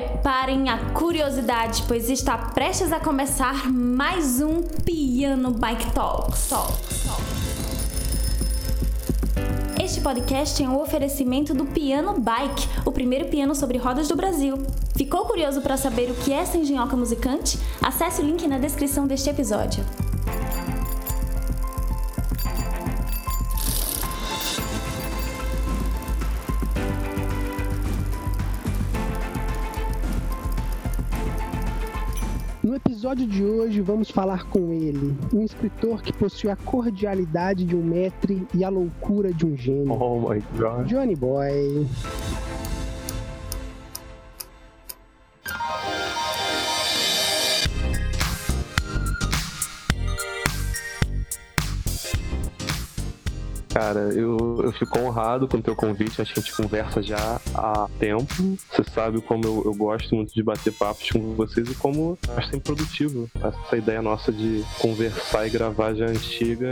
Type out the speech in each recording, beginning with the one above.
preparem a curiosidade, pois está prestes a começar mais um Piano Bike Talks. Este podcast é um oferecimento do Piano Bike, o primeiro piano sobre rodas do Brasil. Ficou curioso para saber o que é essa engenhoca musicante? Acesse o link na descrição deste episódio. Episódio de hoje vamos falar com ele, um escritor que possui a cordialidade de um mestre e a loucura de um gênio. Oh my god. Johnny Boy. Cara, eu, eu fico honrado com o teu convite. A gente conversa já há tempo. Você sabe como eu, eu gosto muito de bater papos com vocês e como acho sempre produtivo. Essa ideia nossa de conversar e gravar já antiga.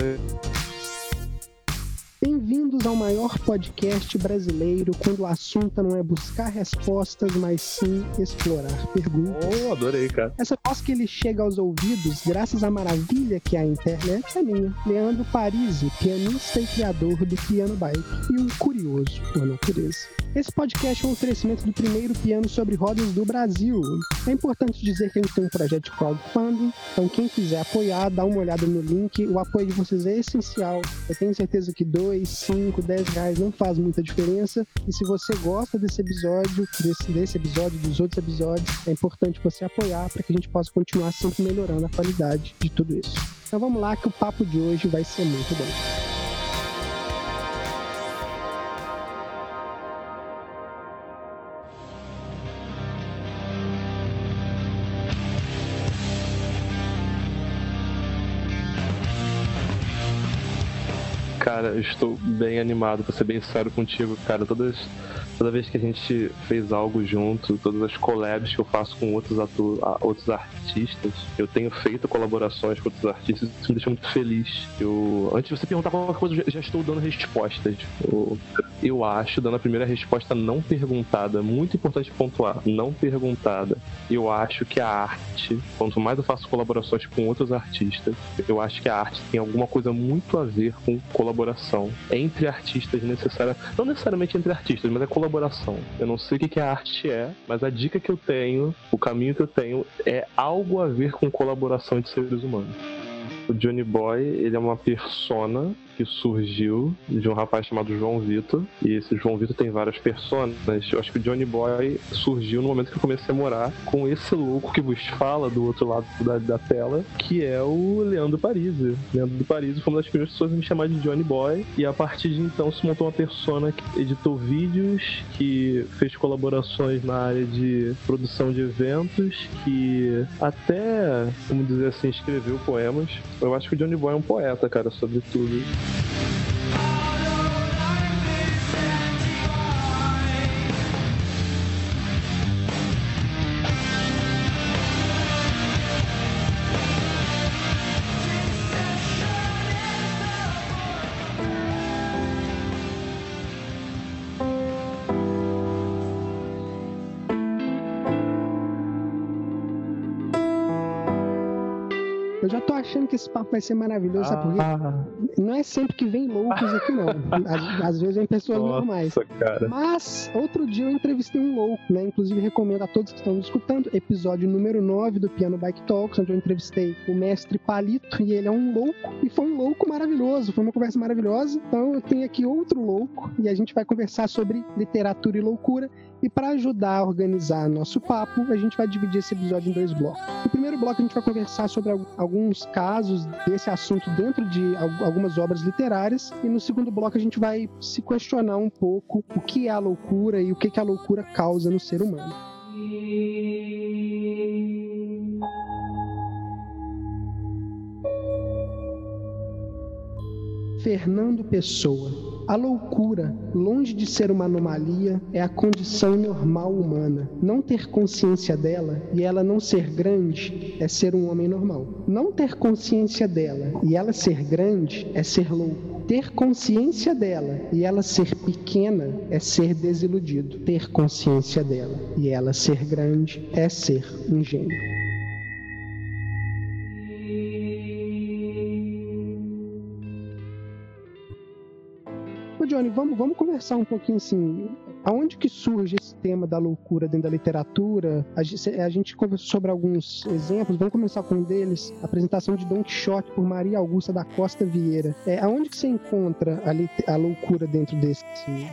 Bem-vindos ao maior podcast brasileiro quando o assunto não é buscar respostas, mas sim explorar perguntas. Oh, adorei, cara. Essa voz que ele chega aos ouvidos, graças à maravilha que é a internet, é minha. Leandro Parisi, pianista e criador do Piano Bike e um curioso por natureza. Esse podcast é um oferecimento do primeiro piano sobre rodas do Brasil. É importante dizer que a gente tem um projeto de crowdfunding, então quem quiser apoiar, dá uma olhada no link. O apoio de vocês é essencial. Eu tenho certeza que 2, 5, 10 reais não faz muita diferença. E se você gosta desse episódio, desse, desse episódio, dos outros episódios, é importante você apoiar para que a gente possa continuar sempre melhorando a qualidade de tudo isso. Então vamos lá que o papo de hoje vai ser muito bom. Cara, eu estou bem animado, pra ser bem sério contigo, cara. Todas, toda vez que a gente fez algo junto, todas as collabs que eu faço com outros, outros artistas, eu tenho feito colaborações com outros artistas, isso me deixa muito feliz. Eu, antes de você perguntar qualquer coisa, eu já estou dando respostas. Eu, eu acho, dando a primeira resposta não perguntada, muito importante pontuar, não perguntada. Eu acho que a arte, quanto mais eu faço colaborações com outros artistas, eu acho que a arte tem alguma coisa muito a ver com colaboração entre artistas necessária, não necessariamente entre artistas, mas é colaboração. Eu não sei o que a arte é, mas a dica que eu tenho, o caminho que eu tenho é algo a ver com colaboração entre seres humanos. O Johnny Boy, ele é uma persona que surgiu de um rapaz chamado João Vitor. E esse João Vitor tem várias personas. Eu acho que o Johnny Boy surgiu no momento que eu comecei a morar com esse louco que vos fala do outro lado da, da tela, que é o Leandro Parisi. Leandro Parisi foi uma das primeiras pessoas a me chamar de Johnny Boy. E a partir de então se montou uma persona que editou vídeos, que fez colaborações na área de produção de eventos, que até, vamos dizer assim, escreveu poemas. Eu acho que o Johnny Boy é um poeta, cara, sobretudo. Thank you. Que esse papo vai ser maravilhoso, sabe por quê? Ah, Não é sempre que vem loucos aqui, não. Às, às vezes vem pessoas normais. nossa, cara. Mas, outro dia eu entrevistei um louco, né? Inclusive recomendo a todos que estão nos escutando, episódio número 9 do Piano Bike Talks, onde eu entrevistei o mestre Palito, e ele é um louco, e foi um louco maravilhoso, foi uma conversa maravilhosa. Então eu tenho aqui outro louco, e a gente vai conversar sobre literatura e loucura. E para ajudar a organizar nosso papo, a gente vai dividir esse episódio em dois blocos. No primeiro bloco, a gente vai conversar sobre al- alguns casos desse assunto dentro de al- algumas obras literárias. E no segundo bloco, a gente vai se questionar um pouco o que é a loucura e o que, que a loucura causa no ser humano. Fernando Pessoa. A loucura, longe de ser uma anomalia, é a condição normal humana. Não ter consciência dela e ela não ser grande é ser um homem normal. Não ter consciência dela e ela ser grande é ser louco. ter consciência dela e ela ser pequena é ser desiludido. Ter consciência dela e ela ser grande é ser um gênio. Vamos, vamos conversar um pouquinho assim. Aonde que surge tema da loucura dentro da literatura? A gente, a gente conversou sobre alguns exemplos, vamos começar com um deles, a apresentação de Don Quixote por Maria Augusta da Costa Vieira. É, aonde que você encontra a, a loucura dentro desse,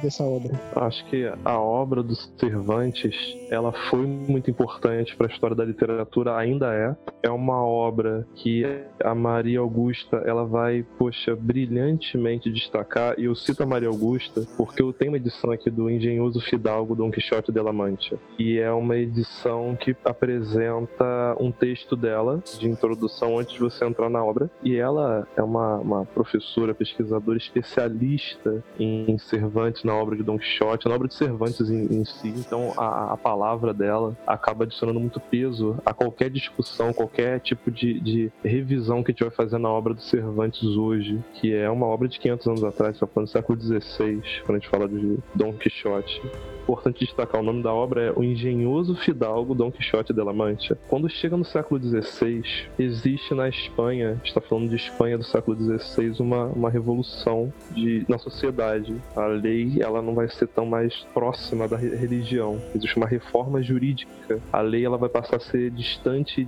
dessa obra? Acho que a obra dos Cervantes, ela foi muito importante para a história da literatura, ainda é. É uma obra que a Maria Augusta, ela vai, poxa, brilhantemente destacar, e eu cito a Maria Augusta porque eu tenho uma edição aqui do engenhoso fidalgo Don Quixote de la Mancha. E é uma edição que apresenta um texto dela, de introdução, antes de você entrar na obra. E ela é uma, uma professora, pesquisadora especialista em Cervantes, na obra de Don Quixote, na obra de Cervantes em, em si. Então a, a, palavra dela acaba adicionando muito peso a qualquer discussão, qualquer tipo de, de revisão que a gente vai fazer na obra do Cervantes hoje, que é uma obra de 500 anos atrás, está falando do século XVI, quando a gente fala de Don Quixote. Importante destacar o nome da obra é O Engenhoso Fidalgo Dom Quixote de la Mancha. Quando chega no século XVI, existe na Espanha, está falando de Espanha do século XVI, uma, uma revolução de, na sociedade. A lei ela não vai ser tão mais próxima da religião. Existe uma reforma jurídica. A lei ela vai passar a ser distante e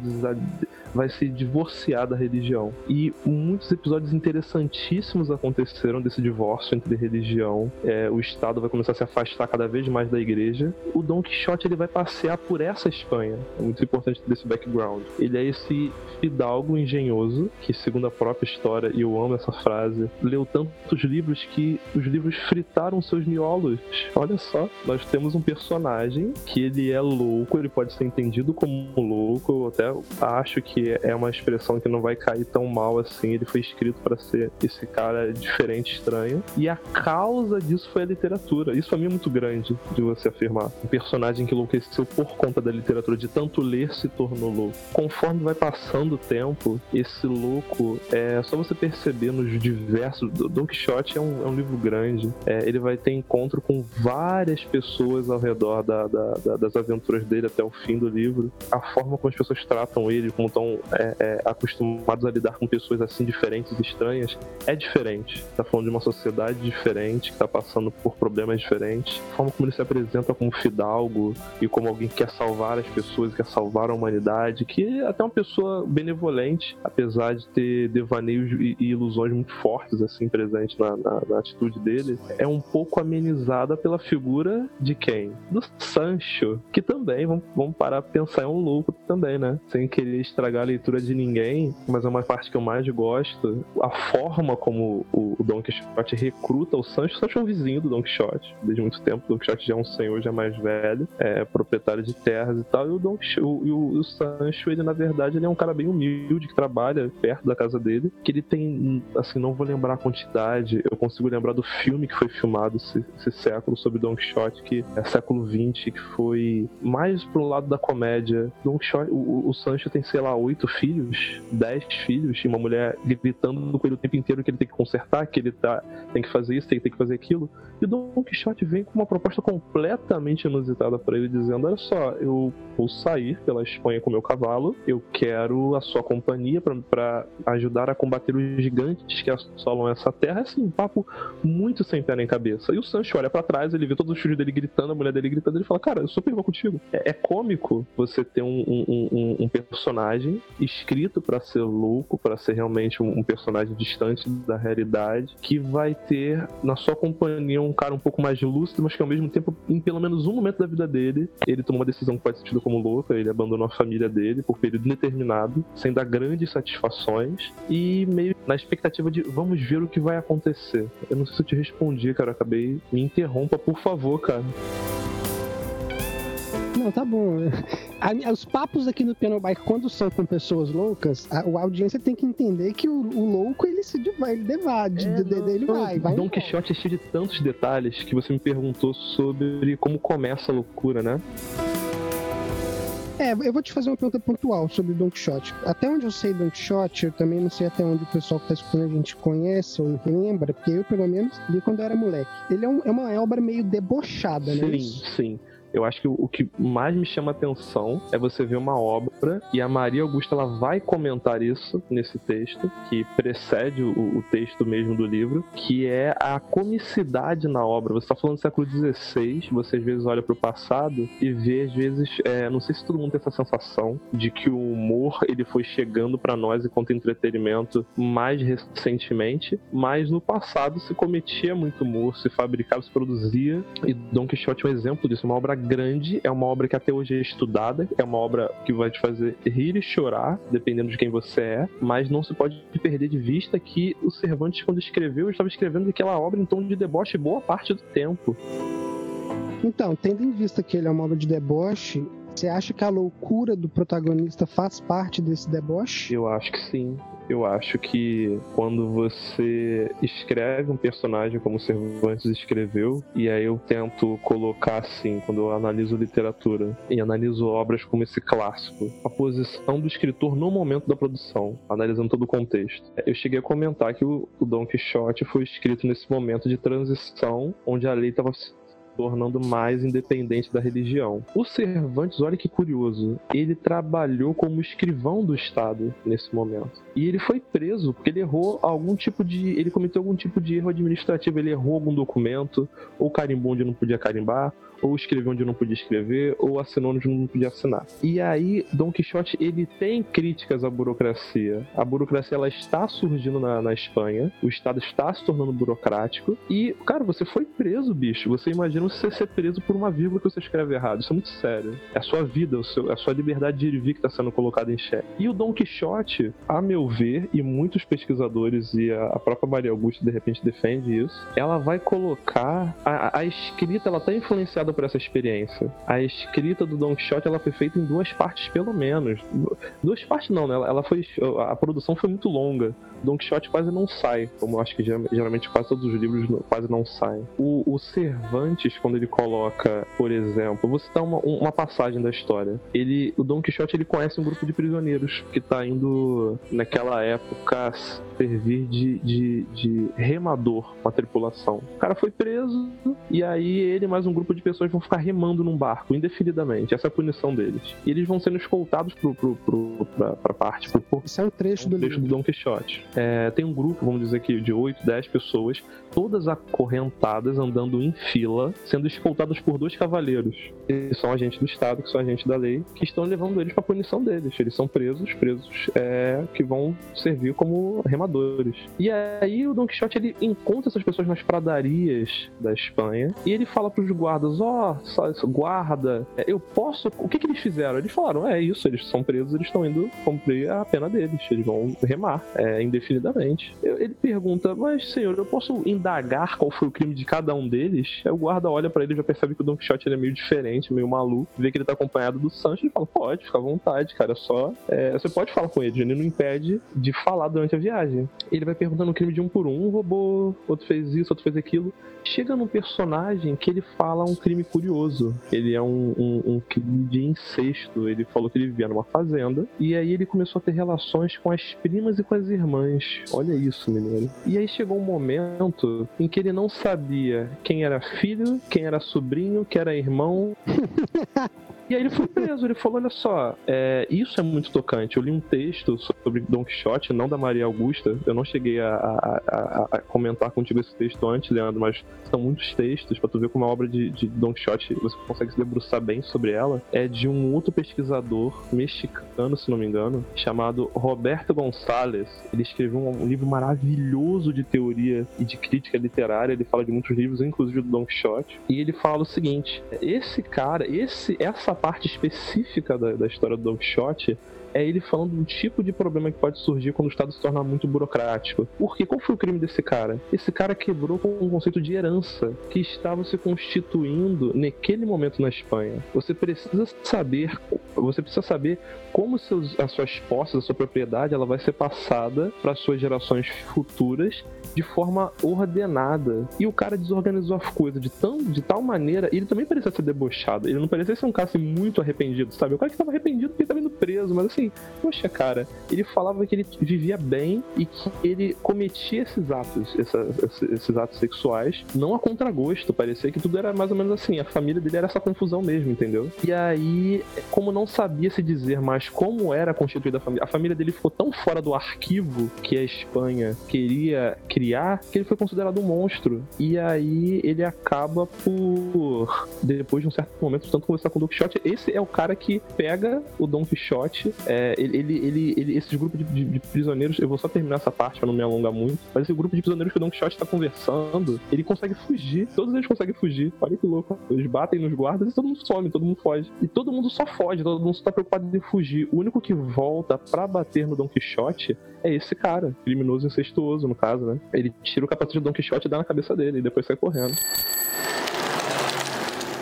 vai se divorciar da religião. E muitos episódios interessantíssimos aconteceram desse divórcio entre religião. É, o Estado vai começar a se afastar cada vez mais da igreja. O Don Quixote ele vai passear por essa Espanha. É muito importante desse background. Ele é esse fidalgo engenhoso que, segundo a própria história, e eu amo essa frase, leu tantos livros que os livros fritaram seus miolos. Olha só, nós temos um personagem que ele é louco, ele pode ser entendido como louco. Eu até acho que é uma expressão que não vai cair tão mal assim. Ele foi escrito para ser esse cara diferente, estranho. E a causa disso foi a literatura. Isso pra mim é muito grande de você afirmar. Um personagem que enlouqueceu por conta da literatura, de tanto ler, se tornou louco. Conforme vai passando o tempo, esse louco é só você perceber nos diversos. Don Quixote é um, é um livro grande. É, ele vai ter encontro com várias pessoas ao redor da, da, da, das aventuras dele até o fim do livro. A forma como as pessoas tratam ele, como estão é, é, acostumados a lidar com pessoas assim diferentes e estranhas, é diferente. Tá falando de uma sociedade diferente, que tá passando por problemas diferentes. A forma como ele se apresenta como fidalgo e como alguém que quer salvar as pessoas, quer salvar a humanidade, que é até uma pessoa benevolente, apesar de ter devaneios e, ilusões muito fortes assim presentes na, na, na atitude dele, é um pouco amenizada pela figura de quem? Do Sancho, que também, vamos, vamos parar pra pensar, é um louco também, né? Sem querer estragar a leitura de ninguém, mas é uma parte que eu mais gosto. A forma como o, o Don Quixote recruta o Sancho. O Sancho é um vizinho do Don Quixote, desde muito tempo. O Don Quixote já é um senhor, já mais velho, é proprietário de terras e tal. E o Don o, o, Sancho, ele na verdade, ele é um cara bem humilde que trabalha perto da casa dele. Que ele tem, assim, não vou lembrar a quantidade, eu consigo lembrar do filme que foi filmado esse, esse século sobre Don Quixote, que é século XX, que foi mais pro lado da comédia. Don Quixote, o, o Sancho tem, sei lá, oito filhos, dez filhos, e uma mulher gritando com ele o tempo inteiro que ele tem que consertar, que ele tá, tem que fazer isso, tem, tem que fazer aquilo. E Don Quixote vem com uma proposta completamente inusitada para ele, dizendo: Olha só, eu vou sair pela Espanha com meu cavalo, eu quero a sua companhia para ajudar a combater os gigantes que assolam essa terra. É assim, um papo muito sem pé nem cabeça. E o Sancho olha para trás, ele vê todos os filhos dele gritando, a mulher dele gritando, ele fala: Cara, eu super vou contigo. É, é cômico você ter um, um, um, um personagem escrito para ser louco, para ser realmente um, personagem distante da realidade, que vai ter na sua companhia um cara um pouco mais lúcido, mas que ao mesmo tempo, em pelo menos um momento da vida dele, ele tomou uma decisão que pode ser como louca, ele abandonou a família dele por período indeterminado, sem dar grandes satisfações e meio na expectativa de vamos ver o que vai acontecer. Eu não sei se eu te respondi, cara, acabei. Me interrompa, por favor, cara. Não, tá bom. A, os papos aqui no Piano Bike, quando são com pessoas loucas, a, a audiência tem que entender que o, o louco ele se vai, ele devade, é, de, ele vai, vai. Dom Quixote é cheio de tantos detalhes que você me perguntou sobre como começa a loucura, né? É, eu vou te fazer uma pergunta pontual sobre Don Quixote. Até onde eu sei Don Quixote, eu também não sei até onde o pessoal que tá escutando a gente conhece ou lembra, porque eu, pelo menos, li quando eu era moleque. Ele é, um, é uma obra meio debochada, né? Sim, sim. Eu acho que o, que mais me chama atenção é você ver uma obra e a Maria Augusta ela vai comentar isso nesse texto, que precede o, o texto mesmo do livro, que é a comicidade na obra. Você está falando do século XVI, você às vezes olha para o passado e vê, às vezes, é, não sei se todo mundo tem essa sensação de que o humor ele foi chegando para nós enquanto entretenimento mais recentemente, mas no passado se cometia muito humor, se fabricava, se produzia, e Don Quixote é um exemplo disso, uma obra grande, é uma obra que até hoje é estudada, é uma obra que vai te fazer rir e chorar, dependendo de quem você é, mas não se pode perder de vista que o Cervantes, quando escreveu, estava escrevendo aquela obra em tom de deboche boa parte do tempo. Então, tendo em vista que ele é uma obra de deboche, você acha que a loucura do protagonista faz parte desse deboche? Eu acho que sim. Eu acho que quando você escreve um personagem como Cervantes escreveu, e aí eu tento colocar assim, quando eu analiso literatura e analiso obras como esse clássico, a posição do escritor no momento da produção, analisando todo o contexto. Eu cheguei a comentar que o, o Don Quixote foi escrito nesse momento de transição, onde a lei estava tornando mais independente da religião. O Cervantes, olha que curioso, ele trabalhou como escrivão do Estado nesse momento. E ele foi preso porque ele errou algum tipo de. Ele cometeu algum tipo de erro administrativo. Ele errou algum documento, ou carimbou onde não podia carimbar, ou escreveu onde não podia escrever, ou assinou onde não podia assinar. E aí, Don Quixote, ele tem críticas à burocracia. A burocracia, ela está surgindo na, na Espanha, o Estado está se tornando burocrático, e, cara, você foi preso, bicho. Você imagina você ser preso por uma vírgula que você escreve errado. Isso é muito sério. É a sua vida, o seu, é a sua liberdade de ir e vir que está sendo colocada em xeque. E o Don Quixote, a meu ver, e muitos pesquisadores e a, a própria Maria Augusta, de repente, defende isso, ela vai colocar... A, a escrita, ela está influenciada por essa experiência. A escrita do Don Quixote ela foi feita em duas partes, pelo menos. Duas partes não, né? Ela foi. A produção foi muito longa. Don Quixote quase não sai, como eu acho que geralmente quase todos os livros quase não saem. O, o Cervantes, quando ele coloca, por exemplo, vou citar uma, uma passagem da história. Ele, o Don Quixote ele conhece um grupo de prisioneiros que está indo, naquela época, servir de, de, de remador com a tripulação. O cara foi preso e aí ele mais um grupo de pessoas vão ficar remando num barco indefinidamente. Essa é a punição deles. E eles vão sendo escoltados pro, pro, pro, pra, pra parte. Pro, Esse é o trecho, um do, trecho do Don Quixote. É, tem um grupo, vamos dizer aqui, de 8, 10 pessoas, todas acorrentadas, andando em fila, sendo escoltadas por dois cavaleiros. Eles são agentes do Estado, que são agentes da lei, que estão levando eles pra punição deles. Eles são presos, presos é, que vão servir como remadores. E aí o Don Quixote ele encontra essas pessoas nas pradarias da Espanha e ele fala pros guardas: ó, oh, guarda, é, eu posso. O que, que eles fizeram? Eles falaram: é isso, eles são presos, eles estão indo cumprir a pena deles, eles vão remar é, indefinidamente. Ele pergunta: mas senhor, eu posso indagar qual foi o crime de cada um deles? Aí o guarda olha para ele e já percebe que o Don Quixote é meio diferente, meio maluco, vê que ele tá acompanhado do Sancho e fala: pode, fica à vontade, cara, só. É, você pode falar com ele, ele não impede de falar durante a viagem. Ele vai perguntando o crime de um por um, um roubou, outro fez isso, outro fez aquilo. Chega num personagem que ele fala um crime curioso. Ele é um, um, um crime de incesto. Ele falou que ele vivia numa fazenda. E aí ele começou a ter relações com as primas e com as irmãs. Olha isso, menino. E aí chegou um momento em que ele não sabia quem era filho, quem era sobrinho, quem era irmão. E aí ele foi preso. Ele falou: olha só, é, isso é muito tocante. Eu li um texto sobre Don Quixote, não da Maria Augusta. Eu não cheguei a, a, a, a comentar contigo esse texto antes, Leandro, mas são muitos textos para tu ver como a obra de, de Don Quixote você consegue se debruçar bem sobre ela. É de um outro pesquisador mexicano, se não me engano, chamado Roberto Gonçalves. Ele escreveu um, um livro maravilhoso de teoria e de crítica literária. Ele fala de muitos livros, inclusive do Don Quixote. E ele fala o seguinte: esse cara, esse, essa parte específica da, da história do Don Quixote é ele falando do tipo de problema que pode surgir quando o Estado se torna muito burocrático. Porque qual foi o crime desse cara? Esse cara quebrou com um conceito de herança que estava se constituindo naquele momento na Espanha. Você precisa saber você precisa saber como seus, as suas posses, a sua propriedade, ela vai ser passada para suas gerações futuras de forma ordenada. E o cara desorganizou as coisas de, tão, de tal maneira, ele também parecia ser debochado. Ele não parecia ser um cara assim, muito arrependido, sabe? O cara que tava arrependido porque tava indo preso, mas assim, poxa, cara, ele falava que ele vivia bem e que ele cometia esses atos, esses, esses atos sexuais, não a contragosto. Parecia que tudo era mais ou menos assim. A família dele era essa confusão mesmo, entendeu? E aí, como não sabia se dizer mais como era constituída a família, a família dele ficou tão fora do arquivo que a Espanha queria criar que ele foi considerado um monstro. E aí ele acaba por, depois de um certo momento, tanto conversar com o Don Quixote, esse é o cara que pega o Don Quixote, é, ele, ele, ele, esses grupos de, de, de, prisioneiros, eu vou só terminar essa parte para não me alongar muito, mas esse grupo de prisioneiros que o Don Quixote tá conversando, ele consegue fugir, todos eles conseguem fugir, olha que louco, eles batem nos guardas e todo mundo some, todo mundo foge. E todo mundo só foge, todo mundo só tá preocupado em fugir. O único que volta para bater no Don Quixote é esse cara, criminoso incestuoso, no caso, né? Ele tira o capacete do Don Quixote e dá na cabeça dele e depois sai correndo.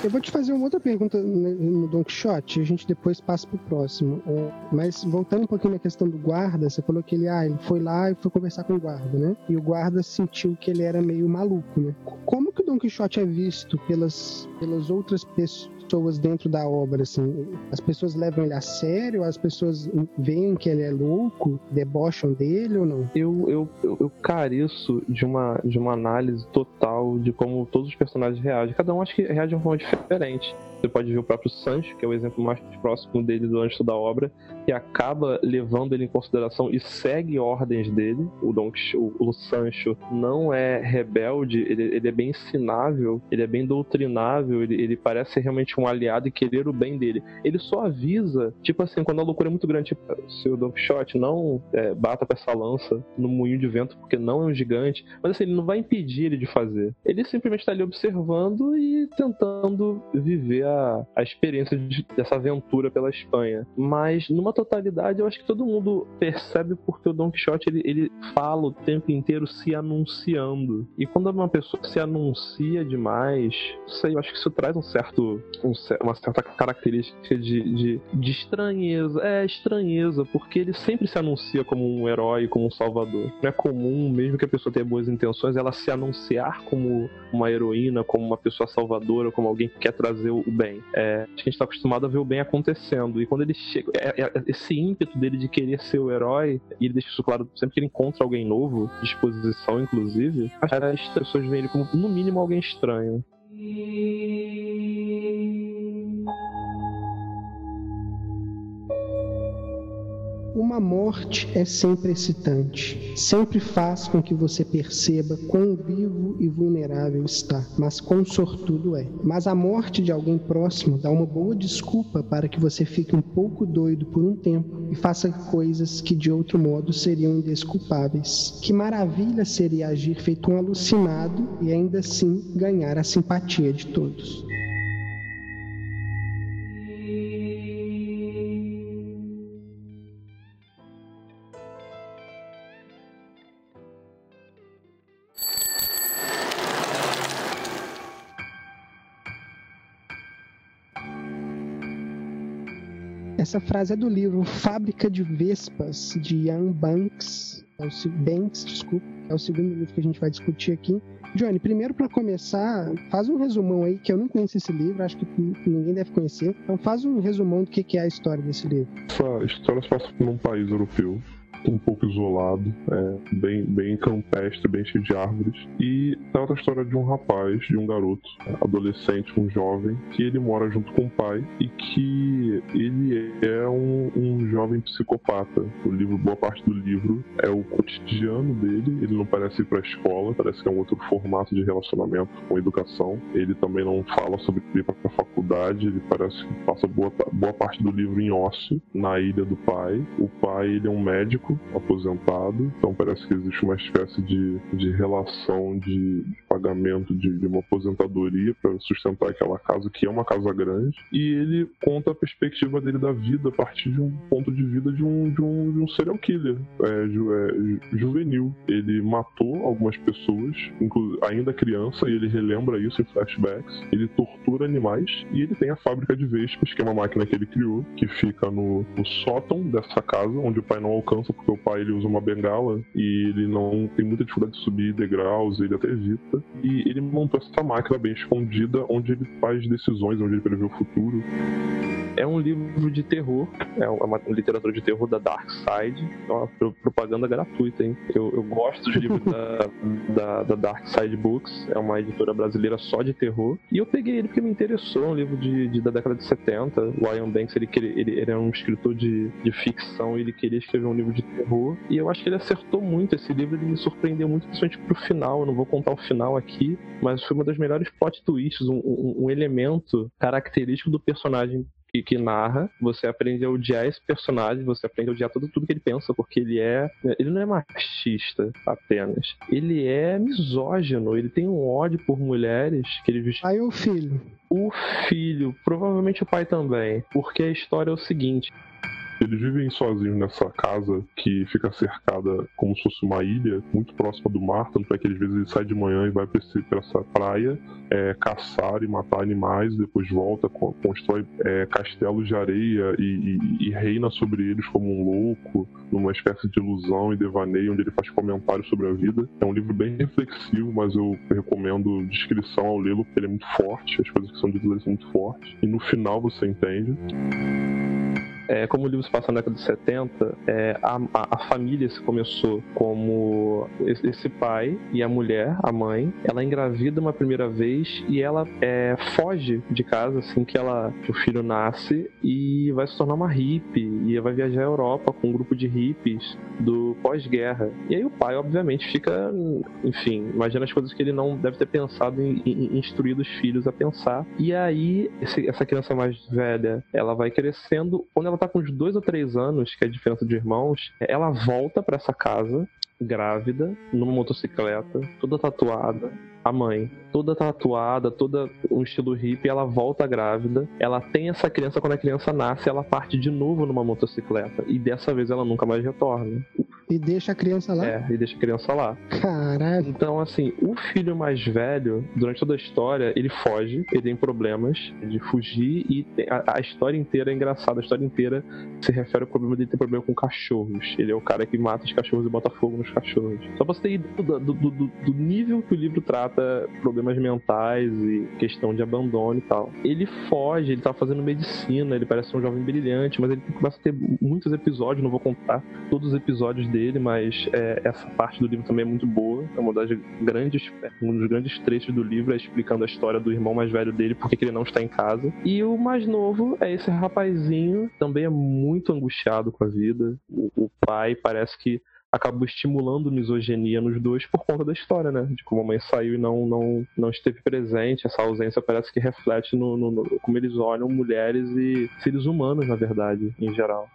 Eu vou te fazer uma outra pergunta no Don Quixote, a gente depois passa pro próximo. É, mas voltando um pouquinho na questão do guarda, você falou que ele, ah, ele foi lá e foi conversar com o guarda, né? E o guarda sentiu que ele era meio maluco, né? Como que o Don Quixote é visto pelas, pelas outras pessoas? Pessoas dentro da obra, assim? As pessoas levam ele a sério? As pessoas veem que ele é louco? Debocham dele ou não? Eu, eu, eu, eu careço de uma, de uma análise total de como todos os personagens reagem. Cada um acho que reage de uma forma diferente. Você pode ver o próprio Sancho, que é o exemplo mais próximo dele durante toda a obra, que acaba levando ele em consideração e segue ordens dele. O, Don o, Sancho não é rebelde, ele, ele, é bem ensinável, ele é bem doutrinável, ele, ele, parece realmente um aliado e querer o bem dele. Ele só avisa, tipo assim, quando a loucura é muito grande, tipo, se o Don Quixote não é, bata com essa lança no moinho de vento, porque não é um gigante, mas assim, ele não vai impedir ele de fazer. Ele simplesmente está ali observando e tentando viver a, a experiência de, dessa aventura pela Espanha. Mas numa totalidade, eu acho que todo mundo percebe porque o Don Quixote ele, ele fala o tempo inteiro se anunciando. E quando uma pessoa se anuncia demais, não sei, eu acho que isso traz um certo, um, uma certa característica de, de, de estranheza. É, estranheza, porque ele sempre se anuncia como um herói, como um salvador. Não é comum, mesmo que a pessoa tenha boas intenções, ela se anunciar como uma heroína, como uma pessoa salvadora, como alguém que quer trazer o bem. É, a gente está acostumado a ver o bem acontecendo. E quando ele chega. É, é, esse ímpeto dele de querer ser o herói, e ele deixa isso claro sempre que ele encontra alguém novo, disposição inclusive, as pessoas veem ele como, no mínimo, alguém estranho. Uma morte é sempre excitante, sempre faz com que você perceba quão vivo e vulnerável está, mas quão sortudo é. Mas a morte de alguém próximo dá uma boa desculpa para que você fique um pouco doido por um tempo e faça coisas que de outro modo seriam indesculpáveis. Que maravilha seria agir feito um alucinado e ainda assim ganhar a simpatia de todos. Essa frase é do livro Fábrica de Vespas, de Ian Banks. É o, Banks, desculpa. É o segundo livro que a gente vai discutir aqui. Johnny, primeiro para começar, faz um resumão aí, que eu não conheço esse livro, acho que ninguém deve conhecer. Então faz um resumão do que é a história desse livro. Essa história se passa num país europeu um pouco isolado, é, bem, bem campestre, bem cheio de árvores. E trata a história de um rapaz, de um garoto, adolescente, um jovem, que ele mora junto com o pai e que ele é um, um jovem psicopata. O livro, boa parte do livro é o cotidiano dele. Ele não parece ir para a escola, parece que é um outro formato de relacionamento com educação. Ele também não fala sobre ir para a faculdade. Ele parece que passa boa, boa parte do livro em ócio na ilha do pai. O pai ele é um médico médico aposentado, então parece que existe uma espécie de, de relação de pagamento de, de uma aposentadoria para sustentar aquela casa, que é uma casa grande, e ele conta a perspectiva dele da vida a partir de um ponto de vida de um, de um, de um serial killer é, ju, é, juvenil. Ele matou algumas pessoas, ainda criança, e ele relembra isso em flashbacks. Ele tortura animais e ele tem a fábrica de vespas, que é uma máquina que ele criou, que fica no, no sótão dessa casa, onde o pai não alcança, porque o pai ele usa uma bengala e ele não tem muita dificuldade de subir degraus, ele até evita. E ele montou essa máquina bem escondida, onde ele faz decisões, onde ele prevê o futuro. É um livro de terror, é uma literatura de terror da Dark Side, é uma propaganda gratuita, hein? Eu, eu gosto dos livros da, da, da, Dark Side Books, é uma editora brasileira só de terror, e eu peguei ele porque me interessou, é um livro de, de da década de 70. O Ian Banks, ele, ele, ele era um escritor de, de ficção, ele queria escrever um livro de terror, e eu acho que ele acertou muito. Esse livro ele me surpreendeu muito, principalmente pro final. Eu não vou contar o final aqui, mas foi uma das melhores plot twists, um, um, um elemento característico do personagem que, que, narra, você aprende a odiar esse personagem, você aprende a odiar tudo, tudo que ele pensa, porque ele é. Ele não é machista apenas. Ele é misógino, ele tem um ódio por mulheres que ele Aí o filho. O filho, provavelmente o pai também. Porque a história é o seguinte: eles vivem sozinhos nessa casa que fica cercada como se fosse uma ilha, muito próxima do mar, tanto é que às vezes ele sai de manhã e vai para essa praia é, caçar e matar animais, depois volta, constrói é, castelos de areia e, e, e, reina sobre eles como um louco, numa espécie de ilusão e devaneio, onde ele faz comentários sobre a vida. É um livro bem reflexivo, mas eu recomendo descrição ao lê-lo, porque ele é muito forte, as coisas que são ditas são muito fortes, e no final você entende é, como o livro se passa na década de 70, é, a, a, família se começou como esse pai e a mulher, a mãe, ela engravida uma primeira vez e ela é, foge de casa assim que ela que o filho nasce e vai se tornar uma hippie e vai viajar à Europa com um grupo de hippies do pós-guerra. E aí o pai, obviamente, fica, enfim, imagina as coisas que ele não deve ter pensado em, em instruir os filhos a pensar. E aí esse, essa criança mais velha, ela vai crescendo, quando ela ela tá com uns dois ou três anos, que é a diferença de irmãos, ela volta para essa casa, grávida, numa motocicleta, toda tatuada, a mãe, toda tatuada, toda um estilo hippie, ela volta grávida. Ela tem essa criança quando a criança nasce, ela parte de novo numa motocicleta. E dessa vez ela nunca mais retorna. E deixa a criança lá? É, e deixa a criança lá. Caralho. Então, assim, o filho mais velho, durante toda a história, ele foge, ele tem problemas de fugir e a, a, história inteira é engraçada. A história inteira se refere ao problema dele ter problema com cachorros. Ele é o cara que mata os cachorros e bota fogo nos cachorros. Só pra você ter ideia do, do, do, do nível que o livro trata problemas mentais e questão de abandono e tal. Ele foge, ele tá fazendo medicina, ele parece um jovem brilhante, mas ele começa a ter muitos episódios, não vou contar todos os episódios dele mas é, essa parte do livro também é muito boa. É uma das grandes, um dos grandes trechos do livro é explicando a história do irmão mais velho dele, porque ele não está em casa. E o mais novo é esse rapazinho, também é muito angustiado com a vida. O, o pai parece que acabou estimulando misoginia nos dois por conta da história, né? De como a mãe saiu e não, não, não esteve presente. Essa ausência parece que reflete no, no, no como eles olham mulheres e seres humanos, na verdade, em geral.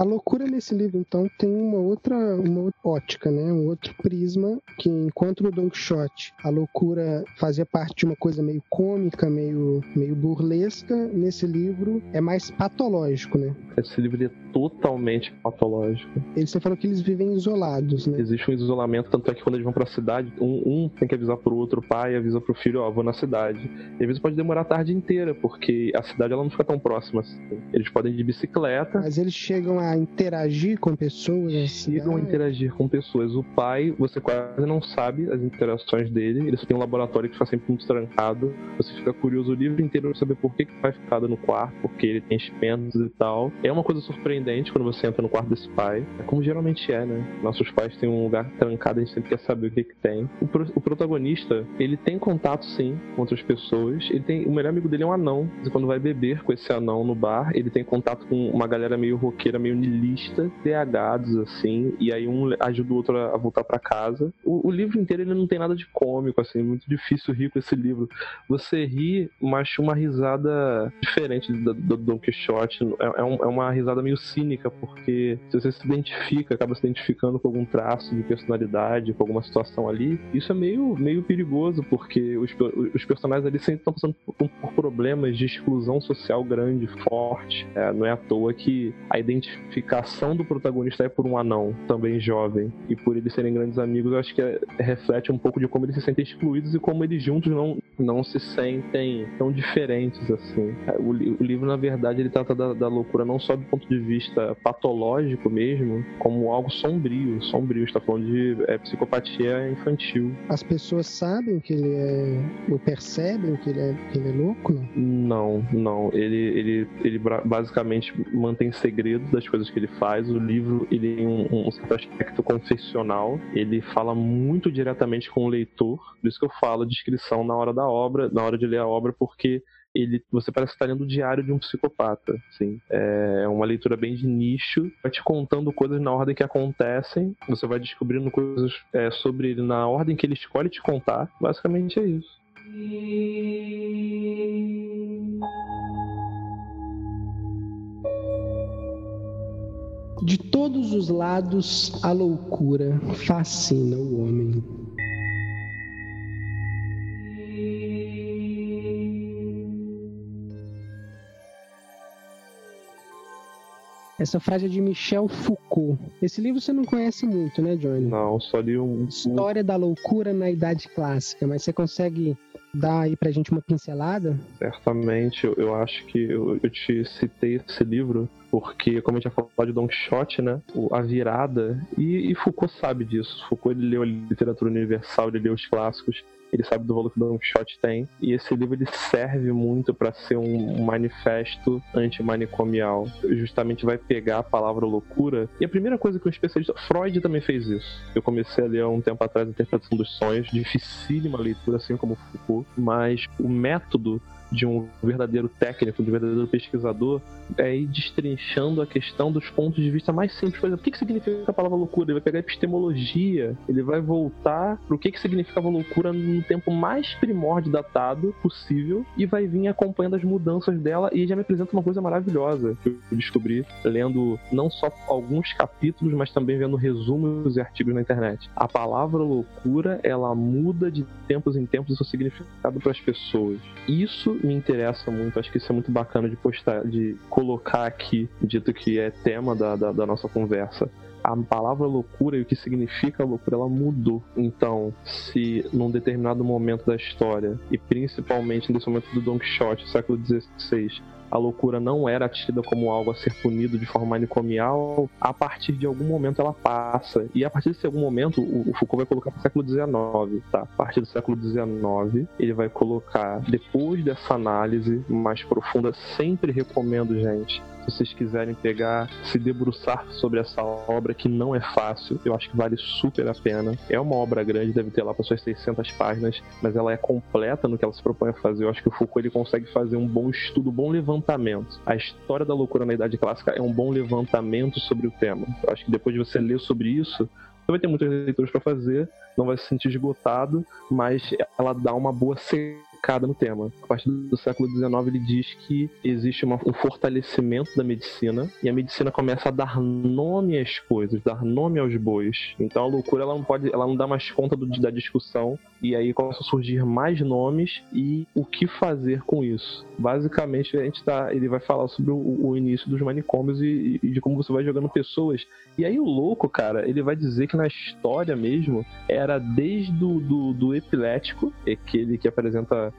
A loucura nesse livro, então, tem uma outra, uma outra ótica, né? Um outro prisma que, enquanto no Don Quixote a loucura fazia parte de uma coisa meio cômica, meio, meio burlesca, nesse livro é mais patológico, né? Esse livro é totalmente patológico. Eles você falou que eles vivem isolados, né? Existe um isolamento, tanto é que quando eles vão pra cidade, um, um tem que avisar pro outro, o pai avisa pro filho, ó, oh, vou na cidade. E às vezes pode demorar a tarde inteira, porque a cidade ela não fica tão próxima assim. Eles podem ir de bicicleta. Mas eles chegam a a interagir com pessoas? Chegam a interagir com pessoas. O pai, você quase não sabe as interações dele, ele só tem um laboratório que está sempre muito trancado. Você fica curioso o livro inteiro pra saber por que, que o pai fica no quarto, porque ele tem experimentos e tal. É uma coisa surpreendente quando você entra no quarto desse pai. É como geralmente é, né? Nossos pais têm um lugar trancado, a gente sempre quer saber o que, que tem. O, pro, o protagonista, ele tem contato sim com outras pessoas. Ele tem. O melhor amigo dele é um anão. Quando vai beber com esse anão no bar, ele tem contato com uma galera meio roqueira, meio nilista, THs, assim, e aí um ajuda o outro a voltar para casa. O, o, livro inteiro ele não tem nada de cômico, assim, muito difícil rir com esse livro. Você ri, mas uma risada diferente do, do Don Quixote. É, é, um, é, uma risada meio cínica, porque se você se identifica, acaba se identificando com algum traço de personalidade, com alguma situação ali, isso é meio, meio perigoso, porque os, os personagens ali sempre estão passando por, por problemas de exclusão social grande, forte. É, não é à toa que a identificação do protagonista é por um anão, também jovem, e por eles serem grandes amigos, eu acho que é, reflete um pouco de como eles se sentem excluídos e como eles juntos não, não se sentem tão diferentes assim. O, o livro, na verdade, ele trata da, da, loucura não só do ponto de vista patológico mesmo, como algo sombrio, sombrio. Está falando de é, psicopatia infantil. As pessoas sabem que ele é, ou percebem que ele é, que ele é louco? Não, não. não. Ele, ele, ele basicamente mantém segredo das coisas que ele faz. O livro ele tem um, um certo aspecto confessional. Ele fala muito diretamente com o leitor. Por isso que eu falo descrição na hora da obra, na hora de ler a obra, porque ele, você parece estar lendo o diário de um psicopata. Assim. É uma leitura bem de nicho, vai te contando coisas na ordem que acontecem, você vai descobrindo coisas é, sobre ele na ordem que ele escolhe te contar. Basicamente é isso. De todos os lados, a loucura fascina o homem. Essa frase é de Michel Foucault. Esse livro você não conhece muito, né, Johnny? Não, só li um. História da loucura na Idade Clássica, mas você consegue dar aí pra gente uma pincelada? Certamente, eu, eu acho que eu, eu, te citei esse livro porque, como a gente já falou de Don Quixote, né, a virada, e, e Foucault sabe disso. Foucault ele leu a literatura universal, ele leu os clássicos, ele sabe do valor que o Don Quixote tem. E esse livro ele serve muito para ser um manifesto antimanicomial. Justamente vai pegar a palavra loucura. E a primeira coisa que um especialista. Freud também fez isso. Eu comecei a ler há um tempo atrás a Interpretação dos Sonhos, dificílima leitura, assim como Foucault, mas o método de um verdadeiro técnico, de um verdadeiro pesquisador, é ir destrinchando a questão dos pontos de vista mais simples. Por exemplo, o que, que significa a palavra loucura? Ele vai pegar a epistemologia, ele vai voltar para o que, que significava loucura no tempo mais primórdio datado possível e vai vir acompanhando as mudanças dela e já me apresenta uma coisa maravilhosa que eu descobri lendo não só alguns capítulos, mas também vendo resumos e artigos na internet. A palavra loucura, ela muda de tempos em tempos o seu significado para as pessoas. Isso me interessa muito, acho que isso é muito bacana de postar, de colocar aqui, dito que é tema da, da, da nossa conversa a palavra loucura e o que significa loucura ela mudou. Então, se num determinado momento da história, e principalmente nesse momento do Don Quixote, século XVI, a loucura não era tida como algo a ser punido de forma manicomial, a partir de algum momento ela passa. E a partir desse algum momento, o Foucault vai colocar para o século XIX, tá? A partir do século XIX, ele vai colocar, depois dessa análise mais profunda, sempre recomendo, gente, vocês quiserem pegar, se debruçar sobre essa obra que não é fácil, eu acho que vale super a pena. É uma obra grande, deve ter lá para suas 600 páginas, mas ela é completa no que ela se propõe a fazer. Eu acho que o Foucault ele consegue fazer um bom estudo, um bom levantamento. A história da loucura na Idade Clássica é um bom levantamento sobre o tema. Eu acho que depois de você ler sobre isso, você vai ter muitas leituras para fazer, não vai se sentir esgotado, mas ela dá uma boa sequência focada no tema. A partir do século XIX, ele diz que existe uma, um fortalecimento da medicina e a medicina começa a dar nome às coisas, dar nome aos bois. Então a loucura ela não pode, ela não dá mais conta do, da discussão e aí começam a surgir mais nomes e o que fazer com isso. Basicamente, a gente tá, ele vai falar sobre o, o início dos manicômios e, e, de como você vai jogando pessoas. E aí o louco, cara, ele vai dizer que na história mesmo era desde do, do, do epilético, aquele que apresenta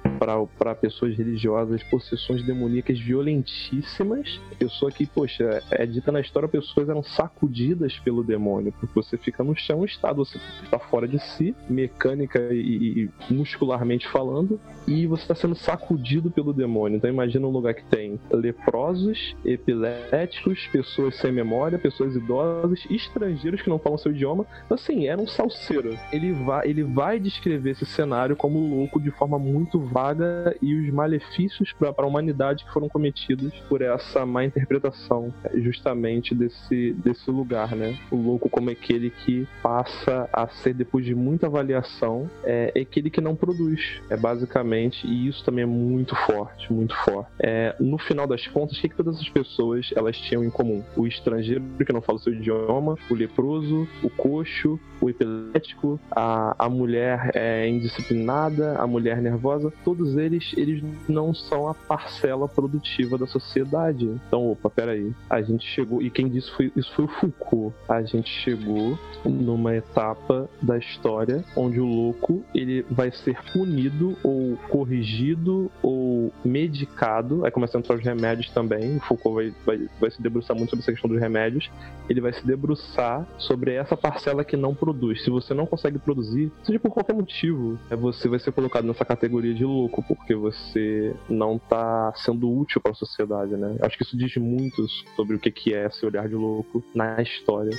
para pessoas religiosas possessões demoníacas violentíssimas. Pessoa que, poxa, é dita na história, pessoas eram sacudidas pelo demônio, porque você fica no chão, estado você está fora de si, mecânica e e, muscularmente falando, e você está sendo sacudido pelo demônio. Então imagina um lugar que tem leprosos, epiléticos, pessoas sem memória, pessoas idosas, estrangeiros que não falam seu idioma. Então, assim, era um salseiro. Ele vai, ele vai descrever esse cenário como louco de forma muito vaga e os malefícios para a humanidade que foram cometidos por essa má interpretação, justamente desse, desse lugar, né? O louco como aquele que passa a ser, depois de muita avaliação, é, é aquele que não produz. É basicamente, e isso também é muito forte, muito forte. É, no final das contas, o que, que todas essas pessoas elas tinham em comum? O estrangeiro que não fala o seu idioma, o leproso, o coxo, o epilético, a, a mulher é, indisciplinada, a mulher nervosa, todos eles, eles não são a parcela produtiva da sociedade. Então, opa, peraí. A gente chegou, e quem disse foi, isso foi o Foucault. A gente chegou numa etapa da história onde o louco ele vai ser punido ou corrigido ou medicado. Aí começa a entrar os remédios também. O Foucault vai, vai, vai se debruçar muito sobre essa questão dos remédios. Ele vai se debruçar sobre essa parcela que não produz. Se você não consegue produzir, seja por qualquer motivo, é você vai ser colocado nessa categoria de louco, porque você não está sendo útil para a sociedade, né? Acho que isso diz muito sobre o que é esse olhar de louco na história.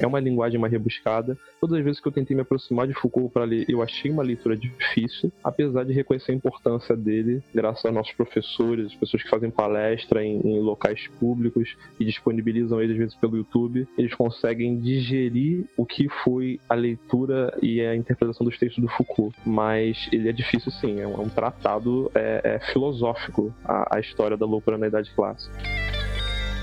É uma linguagem mais rebuscada. Todas as vezes que eu tentei me aproximar de Foucault para ler, eu achei uma leitura difícil, apesar de reconhecer a importância dele, graças aos nossos professores, as pessoas que fazem palestra em, em locais públicos e disponibilizam ele às vezes pelo YouTube, eles conseguem digerir o que foi a leitura e a interpretação dos textos do Foucault. Mas ele é difícil sim, é um, é um tratado é, é filosófico a, a história da loucura na Idade Clássica.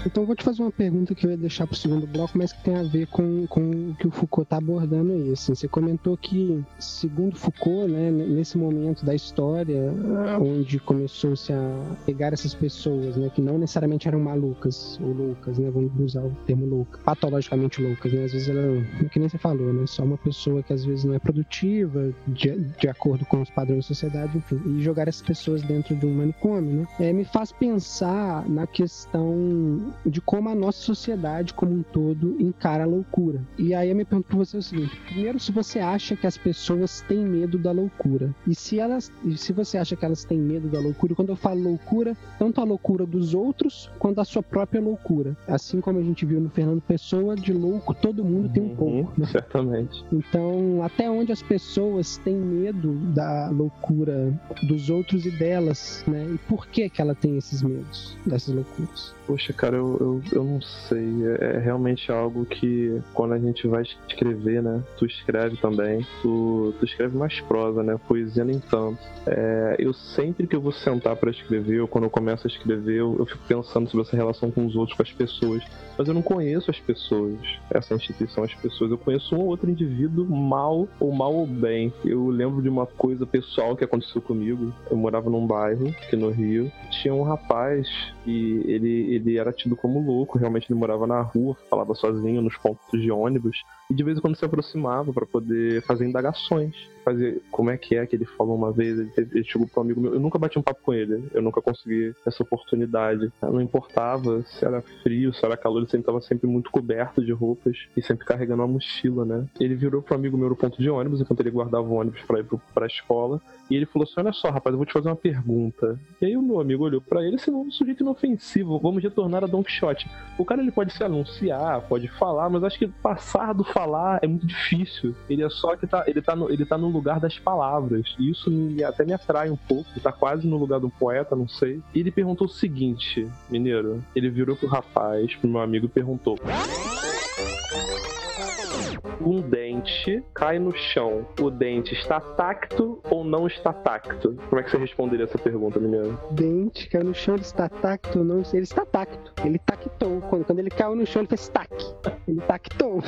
Então vou te fazer uma pergunta que eu ia deixar para o segundo bloco, mas que tem a ver com, com o que o Foucault está abordando aí. Assim, você comentou que, segundo Foucault, né, nesse momento da história, onde começou-se a pegar essas pessoas, né, que não necessariamente eram malucas ou loucas, né, vamos usar o termo louca, patologicamente loucas, né, às vezes ela, que nem você falou, né, só uma pessoa que às vezes não é produtiva, de, de acordo com os padrões da sociedade, enfim, e jogar essas pessoas dentro de um manicômio, né, é, me faz pensar na questão de como a nossa sociedade como um todo encara a loucura. E aí eu me pergunto para você o seguinte: primeiro, se você acha que as pessoas têm medo da loucura, e se elas, e se você acha que elas têm medo da loucura, quando eu falo loucura, tanto a loucura dos outros quanto a sua própria loucura. Assim como a gente viu no Fernando Pessoa, de louco todo mundo tem um uhum, pouco. Né? Certamente. Então, até onde as pessoas têm medo da loucura dos outros e delas, né? E por que que ela tem esses medos dessas loucuras? Poxa, cara, eu, eu, eu não sei. É, é, realmente algo que quando a gente vai escrever, né? Tu escreve também. Tu, tu escreve mais prosa, né? Poesia nem tanto. É, eu sempre que eu vou sentar para escrever, ou quando eu começo a escrever, eu, eu, fico pensando sobre essa relação com os outros, com as pessoas. Mas eu não conheço as pessoas, essa instituição, as pessoas. Eu conheço um ou outro indivíduo mal ou mal ou bem. Eu lembro de uma coisa pessoal que aconteceu comigo. Eu morava num bairro aqui no Rio. Tinha um rapaz e ele ele era tido como louco, realmente ele morava na rua, falava sozinho nos pontos de ônibus e de vez em quando se aproximava para poder fazer indagações. Fazer como é que é que ele falou uma vez, ele, ele chegou para um amigo meu, eu nunca bati um papo com ele, eu nunca consegui essa oportunidade. Não importava se era frio, se era calor, ele sempre estava sempre muito coberto de roupas e sempre carregando uma mochila, né? Ele virou para amigo meu no ponto de ônibus, enquanto ele guardava o ônibus para ir para a escola, e ele falou assim: Olha só, rapaz, eu vou te fazer uma pergunta. E aí o meu amigo olhou para ele assim: um sujeito inofensivo, vamos retornar a Don Quixote. O cara ele pode se anunciar, pode falar, mas acho que passar do falar é muito difícil. Ele é só que tá, ele tá no, ele tá no lugar das palavras. E isso me, até me atrai um pouco. Ele tá quase no lugar do poeta, não sei. E ele perguntou o seguinte, mineiro. Ele virou pro rapaz, pro meu amigo, perguntou um dente cai no chão, o dente está tacto ou não está tacto? Como é que você responderia essa pergunta, Mineiro? Dente cai no chão, ele está tacto ou não? Ele está tacto. Ele tactou. Quando, quando ele caiu no chão, ele fez tac. Ele tactou.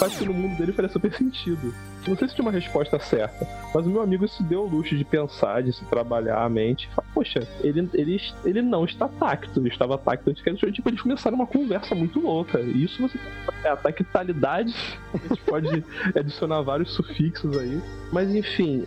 Acho que no mundo dele faria super sentido. Não sei se tinha uma resposta certa, mas o meu amigo se deu o luxo de pensar, de se trabalhar a mente. Fala, Poxa, ele, ele, ele não está tacto, ele estava tacto antes que tipo, eles começaram uma conversa muito louca. E isso você é a tactalidade, a gente pode adicionar vários sufixos aí. Mas enfim,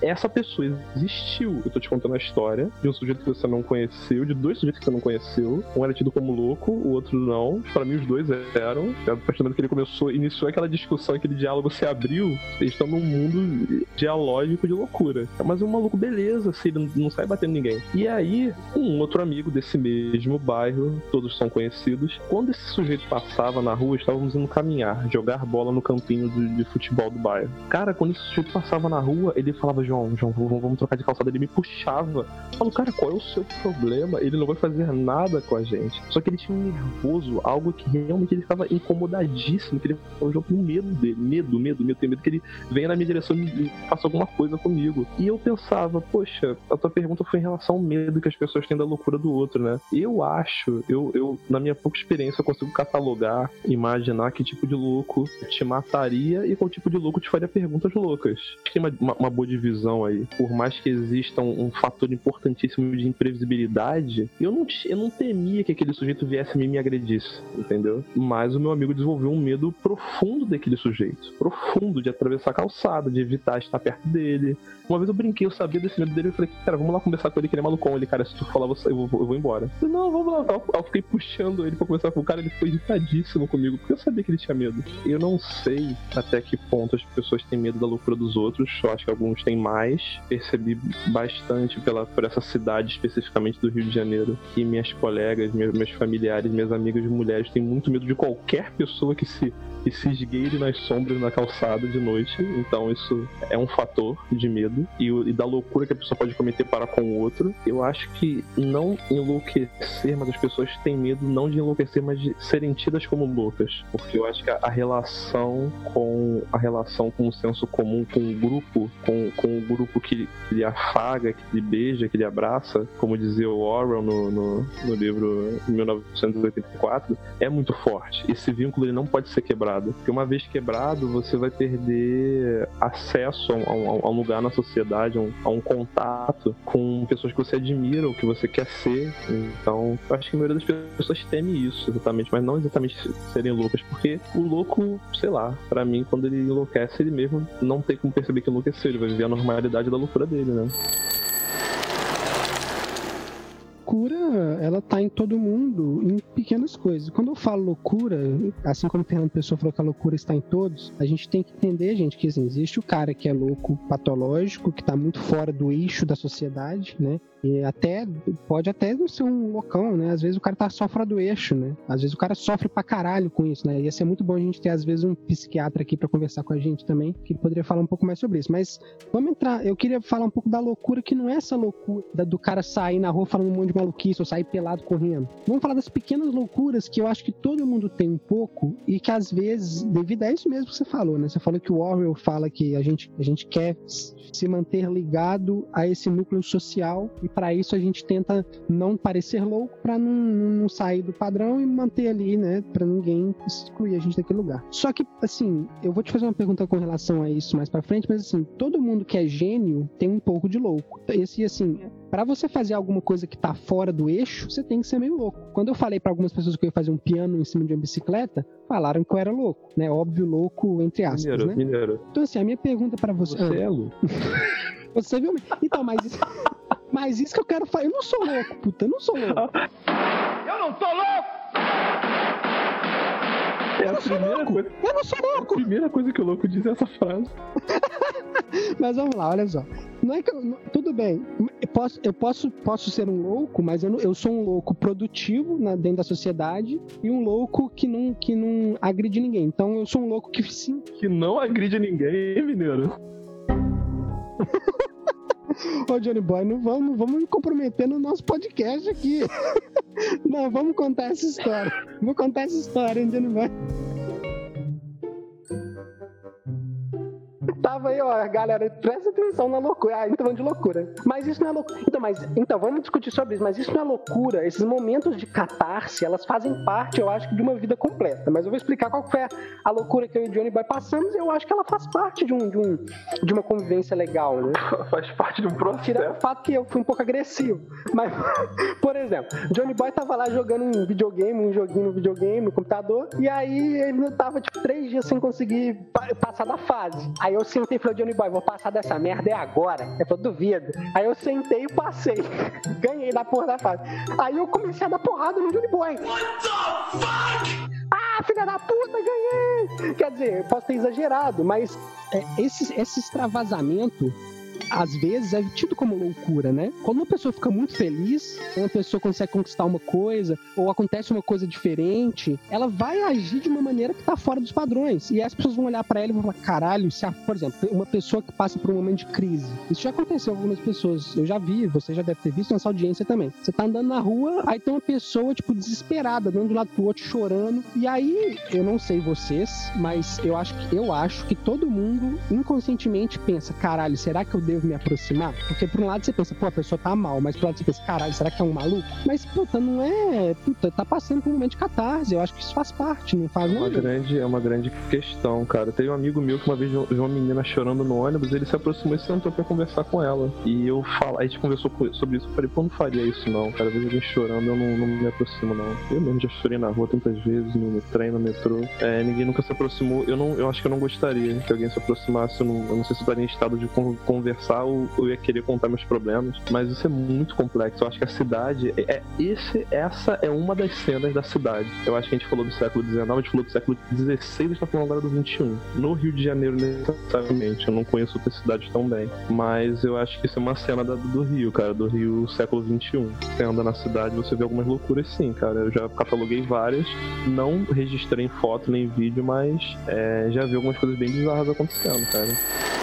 essa pessoa existiu. Eu tô te contando a história de um sujeito que você não conheceu, de dois sujeitos que você não conheceu. Um era tido como louco, o outro não. Para mim, os dois eram. A partir do momento que ele começou, iniciou aquela discussão, aquele diálogo se abriu Eles estão num mundo dialógico de loucura. Mas o maluco, beleza, assim, ele não sai batendo ninguém. E aí, um outro amigo desse mesmo bairro, todos são conhecidos, quando esse sujeito passava na rua, estávamos indo caminhar, jogar bola no campinho de, de futebol do bairro. Cara, quando esse sujeito passava na rua, ele falava, João, João, vamos trocar de calçada. Ele me puxava. Eu cara, qual é o seu problema? Ele não vai fazer nada com a gente. Só que ele tinha um nervoso, algo que realmente ele ficava incomodadíssimo, que ele falou, João, tenho medo dele, medo, medo, medo, tenho medo que ele venha na minha direção e faça alguma coisa comigo. E eu pensava, poxa, a tua pergunta foi em relação ao medo que as pessoas têm da loucura do outro, né? Eu acho, eu, eu na minha pouca experiência, eu consigo catalogar, imaginar que tipo de louco te mataria e qual tipo de louco te faria perguntas loucas. Tem uma, uma, uma boa divisão aí. Por mais que exista um, um, fator importantíssimo de imprevisibilidade, eu não, eu não temia que aquele sujeito viesse a mim e me agredisse, entendeu? Mas o meu amigo desenvolveu um medo profundo daquele sujeito. Profundo de atravessar a calçada, de evitar estar perto dele. Uma vez eu brinquei, eu sabia desse medo dele, eu falei, cara, vamos lá conversar com ele, que ele é malucão. Ele, cara, se tu falar, eu vou, eu vou embora. Eu não, vamos lá. Eu fiquei puxando ele pra conversar com o cara, ele foi irritadíssimo comigo, porque eu sabia que ele tinha medo. Eu não sei até que ponto as pessoas têm medo da loucura dos outros, eu acho que alguns têm mais. Percebi bastante pela, por essa cidade, especificamente do Rio de Janeiro, que minhas colegas, meus, meus familiares, minhas amigas mulheres têm muito medo de qualquer pessoa que se e se esgueire nas sombras na calçada de noite. Então isso é um fator de medo e, e, da loucura que a pessoa pode cometer para com o outro. Eu acho que não enlouquecer, mas as pessoas têm medo não de enlouquecer, mas de serem tidas como loucas. Porque eu acho que a, relação com a relação com o senso comum, com o grupo, com, com o grupo que lhe afaga, que lhe beija, que lhe abraça, como dizia o Orwell no, no, no livro 1984, é muito forte. Esse vínculo ele não pode ser quebrado. Porque uma vez quebrado, você vai perder acesso a um, a um lugar na sociedade, a um, a um, contato com pessoas que você admira ou que você quer ser. Então, eu acho que a maioria das pessoas teme isso, exatamente, mas não exatamente serem loucas, porque o louco, sei lá, para mim, quando ele enlouquece, ele mesmo não tem como perceber que enlouqueceu, ele vai viver a normalidade da loucura dele, né? Loucura, ela tá em todo mundo, em pequenas coisas. Quando eu falo loucura, assim como o Fernando Pessoa falou que a loucura está em todos, a gente tem que entender, gente, que assim, existe o cara que é louco patológico, que tá muito fora do eixo da sociedade, né? E até, pode até não ser um loucão, né? Às vezes o cara tá fora do eixo, né? Às vezes o cara sofre pra caralho com isso, né? Ia ser muito bom a gente ter, às vezes, um psiquiatra aqui para conversar com a gente também, que poderia falar um pouco mais sobre isso. Mas vamos entrar, eu queria falar um pouco da loucura, que não é essa loucura do cara sair na rua falando um monte de maluquice ou sair pelado correndo. Vamos falar das pequenas loucuras que eu acho que todo mundo tem um pouco e que às vezes, devido a isso mesmo que você falou, né? Você falou que o Orwell fala que a gente, a gente quer se manter ligado a esse núcleo social e para isso a gente tenta não parecer louco para não, não, sair do padrão e manter ali, né, para ninguém excluir a gente daquele lugar. Só que assim, eu vou te fazer uma pergunta com relação a isso mais para frente, mas assim, todo mundo que é gênio tem um pouco de louco. Esse assim, para você fazer alguma coisa que tá fora do eixo, você tem que ser meio louco. Quando eu falei para algumas pessoas que eu ia fazer um piano em cima de uma bicicleta, falaram que eu era louco, né? Óbvio, louco entre aspas, mineiro, né? Mineiro. Então assim, a minha pergunta para você, você ah, é louco. você viu? Então, mas isso... mas isso que eu quero falar, eu não sou louco, puta, eu não sou louco. Eu não sou louco! É a primeira coisa. Eu não sou louco! A primeira coisa que o louco diz é essa frase. Mas vamos lá, olha só. Não é que eu, tudo bem. Eu posso, eu posso, posso ser um louco, mas eu, não, eu sou um louco produtivo na, dentro da sociedade e um louco que não, que não agride ninguém. Então eu sou um louco que sim. Que não agride ninguém, mineiro. Ô, Johnny Boy, não vamos, não vamos me comprometer no nosso podcast aqui. Não, vamos contar essa história. Vou contar essa história, hein, Johnny Boy. Tava aí, ó, galera, presta atenção na loucura. Ah, então de loucura. Mas isso não é loucura. Então, mas, então, vamos discutir sobre isso. Mas isso não é loucura. Esses momentos de catarse, elas fazem parte, eu acho, de uma vida completa. Mas eu vou explicar qual foi a, a loucura que eu e o Johnny Boy passamos. E eu acho que ela faz parte de, um, de, um, de uma convivência legal, né? faz parte de um processo. Tira o fato que eu fui um pouco agressivo. Mas, por exemplo, Johnny Boy tava lá jogando um videogame, um joguinho no videogame, no computador. E aí ele tava, tipo, três dias sem conseguir passar da fase. Aí eu sentei e falei, Johnny Boy, vou passar dessa merda é agora. Eu falei, duvido. Aí eu sentei e passei. Ganhei da porra da fase. Aí eu comecei a dar porrada no Johnny Boy. What the fuck? Ah, filha da puta, ganhei! quer dizer, posso ter exagerado, mas é, esse, esse extravasamento às vezes é tido como loucura, né? Quando uma pessoa fica muito feliz, uma pessoa consegue conquistar uma coisa, ou acontece uma coisa diferente, ela vai agir de uma maneira que tá fora dos padrões. E as pessoas vão olhar para ela e vão falar: caralho, se a, por exemplo, uma pessoa que passa por um momento de crise. Isso já aconteceu com algumas pessoas. Eu já vi, você já deve ter visto nessa audiência também. Você tá andando na rua, aí tem uma pessoa, tipo, desesperada, dando um lado pro outro, chorando. E aí, eu não sei vocês, mas eu acho que eu acho que todo mundo inconscientemente pensa: caralho, será que eu devo me aproximar? Porque por um lado você pensa, pô, a pessoa tá mal, mas por outro lado você pensa, caralho, será que é um maluco? Mas, puta, não é. Puta, tá passando por um momento de catarse. Eu acho que isso faz parte, não faz uma nada. grande É uma grande questão, cara. Teve um amigo meu que uma vez viu uma menina chorando no ônibus, ele se aproximou e sentou pra conversar com ela. E eu falo, a gente conversou sobre isso, eu falei, pô, não faria isso não, cara. Às vezes alguém chorando, eu não, não me aproximo, não. Eu mesmo já chorei na rua tantas vezes, no, no trem, no metrô. É, ninguém nunca se aproximou. Eu não, eu acho que eu não gostaria que alguém se aproximasse. Eu não, eu não sei se eu estaria em estado de conversar ou eu ia querer contar meus problemas. Mas isso é muito complexo. Eu acho que a cidade é, é esse, essa é uma das cenas da cidade. Eu acho que a gente falou do século XIX, a gente falou do século XVI, a gente tá falando agora do XXI. No Rio de Janeiro, necessariamente. Eu não conheço outras cidades tão bem. Mas eu acho que isso é uma cena da, do Rio, cara, do Rio século XXI. Você anda na cidade, você vê algumas loucuras sim, cara. Eu já cataloguei várias. Não registrei em foto nem em vídeo, mas é, já vi algumas coisas bem bizarras acontecendo, cara.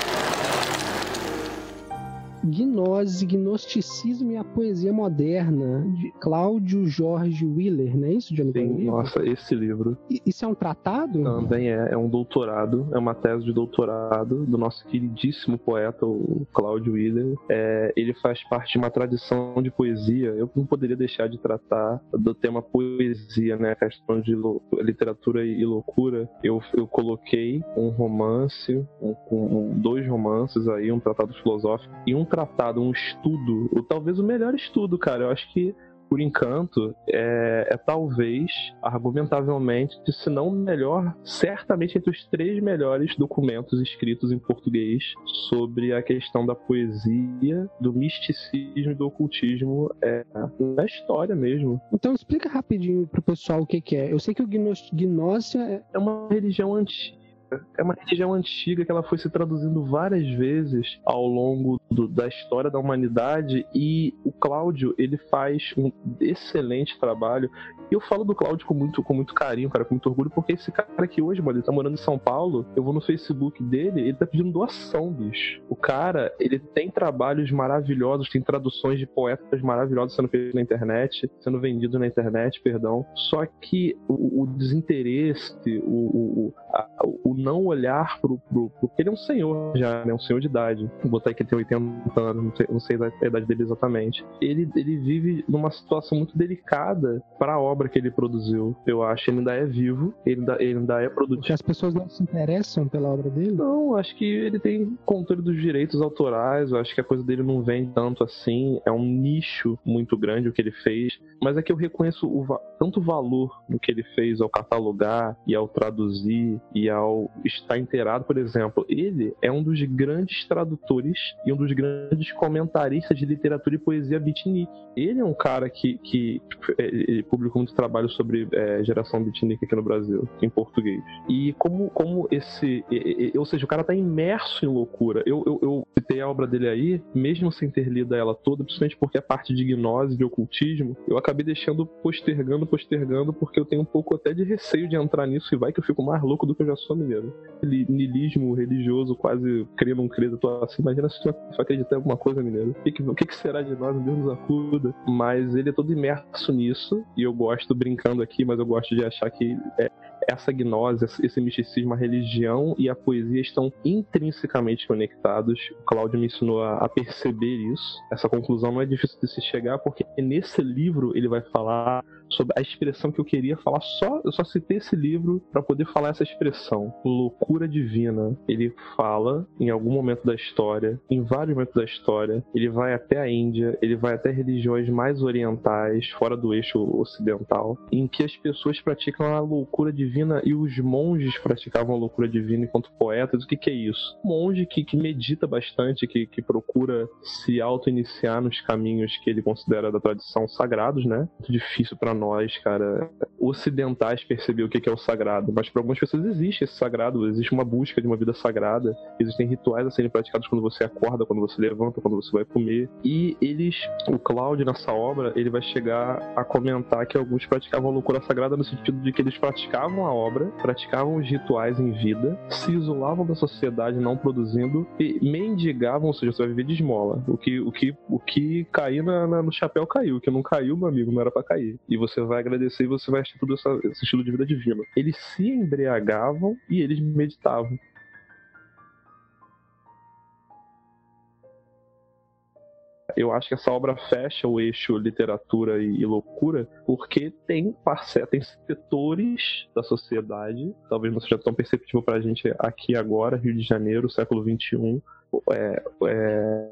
Gnose, Gnosticismo e a Poesia Moderna, de Cláudio Jorge Willer, não é isso, Johnny? Sim, nossa, esse livro. Isso é um tratado? Também é, é um doutorado, é uma tese de doutorado do nosso queridíssimo poeta, o Cláudio Willer. É, ele faz parte de uma tradição de poesia. Eu não poderia deixar de tratar do tema poesia, né? A questão de literatura e loucura. Eu, eu coloquei um romance, um- um- dois romances aí, um tratado filosófico e um tratado, um estudo, ou talvez o melhor estudo, cara. Eu acho que por encanto, é, é talvez, argumentavelmente, se não o melhor, certamente entre os três melhores documentos escritos em português sobre a questão da poesia, do misticismo e do ocultismo é, na história mesmo. Então explica rapidinho pro pessoal o que, que é. Eu sei que o gnósia é... É uma religião antiga. É uma religião antiga que ela foi se traduzindo várias vezes ao longo do- da história da humanidade e o Cláudio ele faz um excelente trabalho. E eu falo do Cláudio com muito, com muito carinho, cara, com muito orgulho, porque esse cara que hoje, mano, ele tá morando em São Paulo, eu vou no Facebook dele, ele tá pedindo doação, bicho. O cara, ele tem trabalhos maravilhosos, tem traduções de poetas maravilhosos sendo feitos na internet, sendo vendidos na internet, perdão. Só que o, o desinteresse, o, o, a- o não olhar pro, pro, Ele é um senhor já, né? Um senhor de idade. Vou botar aqui que tem 80 anos, não sei, não sei a idade dele exatamente. Ele, ele vive numa situação muito delicada para a obra que ele produziu. Eu acho ele ainda é vivo, ele ainda, ele ainda é produtivo. as pessoas não se interessam pela obra dele? Não, acho que ele tem controle dos direitos autorais, eu acho que a coisa dele não vem tanto assim, é um nicho muito grande o que ele fez, mas é que eu reconheço o va- tanto valor no que ele fez ao catalogar e ao traduzir e ao estar inteirado, por exemplo, ele é um dos grandes tradutores e um dos grandes comentaristas de literatura e poesia beatnik. Ele é um cara que, que ele publicou muito trabalho sobre é, geração beatnik aqui no Brasil, em português. E como, como esse. e- e- Ou seja, o cara tá imerso em loucura. Eu, eu, eu citei a obra dele aí, mesmo sem ter lido ela toda, principalmente porque a parte de gnose, de ocultismo, eu acabei deixando postergando, postergando, porque eu tenho um pouco até de receio de entrar nisso e vai que eu fico mais louco do que eu já sou, mineiro. Aquele niilismo religioso, quase crê não eu tô assim, imagina se tu acreditar em alguma coisa, mineiro. O que, que, o que que será de nós? Deus nos acuda. Mas ele é todo imerso nisso, e eu gosto, brincando aqui, mas eu gosto de achar que é, essa gnose, esse misticismo, a religião e a poesia estão intrinsecamente conectados. O Cláudio me ensinou a, a perceber isso. Essa conclusão não é difícil de se chegar, porque nesse livro ele vai falar sobre a expressão que eu queria falar. Só, eu só citei esse livro para poder falar essa expressão, loucura divina. Ele fala em algum momento da história, em vários momentos da história. Ele vai até a Índia, ele vai até religiões mais orientais, fora do eixo ocidental, em que as pessoas praticam a loucura divina e os monges praticavam a loucura divina enquanto poetas. O que, que é isso? Um monge que, que medita bastante, que, que procura se auto-iniciar nos caminhos que ele considera da tradição sagrados, né? Muito difícil para nós, cara, ocidentais perceber o que é o sagrado, mas para algumas pessoas existe esse sagrado, existe uma busca de uma vida sagrada, existem rituais a serem praticados quando você acorda, quando você levanta, quando você vai comer. E eles, o Cláudio nessa obra, ele vai chegar a comentar que alguns praticavam a loucura sagrada no sentido de que eles praticavam a obra, praticavam os rituais em vida, se isolavam da sociedade não produzindo e mendigavam, ou seja, você vai viver de esmola. O que, o que, o que cair na, na, no chapéu caiu, o que não caiu, meu amigo, não era para cair. E você vai agradecer e você vai achar tudo essa, esse estilo de vida divino. Eles se embriagavam e eles meditavam. eu acho que essa obra fecha o eixo literatura e, e loucura, porque tem parcela, tem setores da sociedade, talvez não seja tão perceptível para a gente aqui agora, Rio de Janeiro, século XXI, é, é,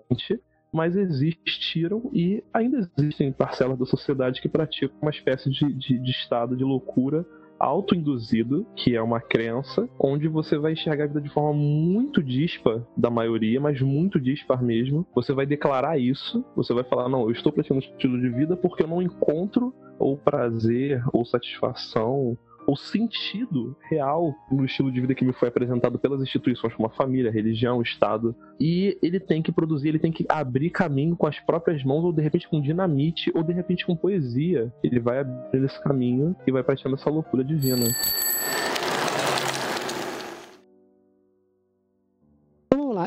mas existiram e ainda existem parcelas da sociedade que praticam uma espécie de, de, de estado de loucura autoinduzido, que é uma crença, onde você vai enxergar a vida de forma muito dispa da maioria, mas muito dispar mesmo. Você vai declarar isso, você vai falar: não, eu estou praticando um estilo de vida porque eu não encontro ou prazer ou satisfação o sentido real no estilo de vida que me foi apresentado pelas instituições como a família, a religião, o Estado. E ele tem que produzir, ele tem que abrir caminho com as próprias mãos, ou de repente com dinamite, ou de repente com poesia. Ele vai abrir esse caminho e vai praticando essa loucura divina.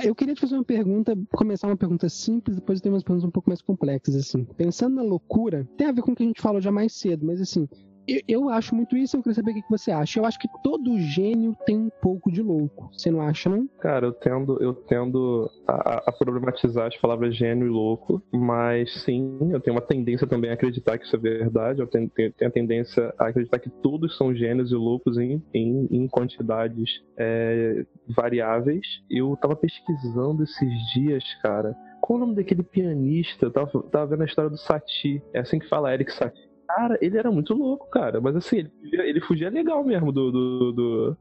eu queria te fazer uma pergunta, começar uma pergunta simples, depois ter umas perguntas um pouco mais complexas, assim. Pensando na loucura, tem a ver com o que a gente falou já mais cedo, mas assim, eu, eu, acho muito isso, eu queria saber o que você acha. Eu acho que todo gênio tem um pouco de louco. Você não acha, não? Cara, eu tendo, eu tendo a, a problematizar as palavras gênio e louco, mas sim, eu tenho uma tendência também a acreditar que isso é verdade. Eu tenho, tenho, tenho a tendência a acreditar que todos são gênios e loucos em, em, em quantidades é, variáveis. Eu tava pesquisando esses dias, cara. Qual o nome daquele pianista? Eu tava, tava vendo a história do Satie. É assim que fala, Eric Satie Cara, ele era muito louco, cara. Mas assim, ele ele fugia legal mesmo do, do, do,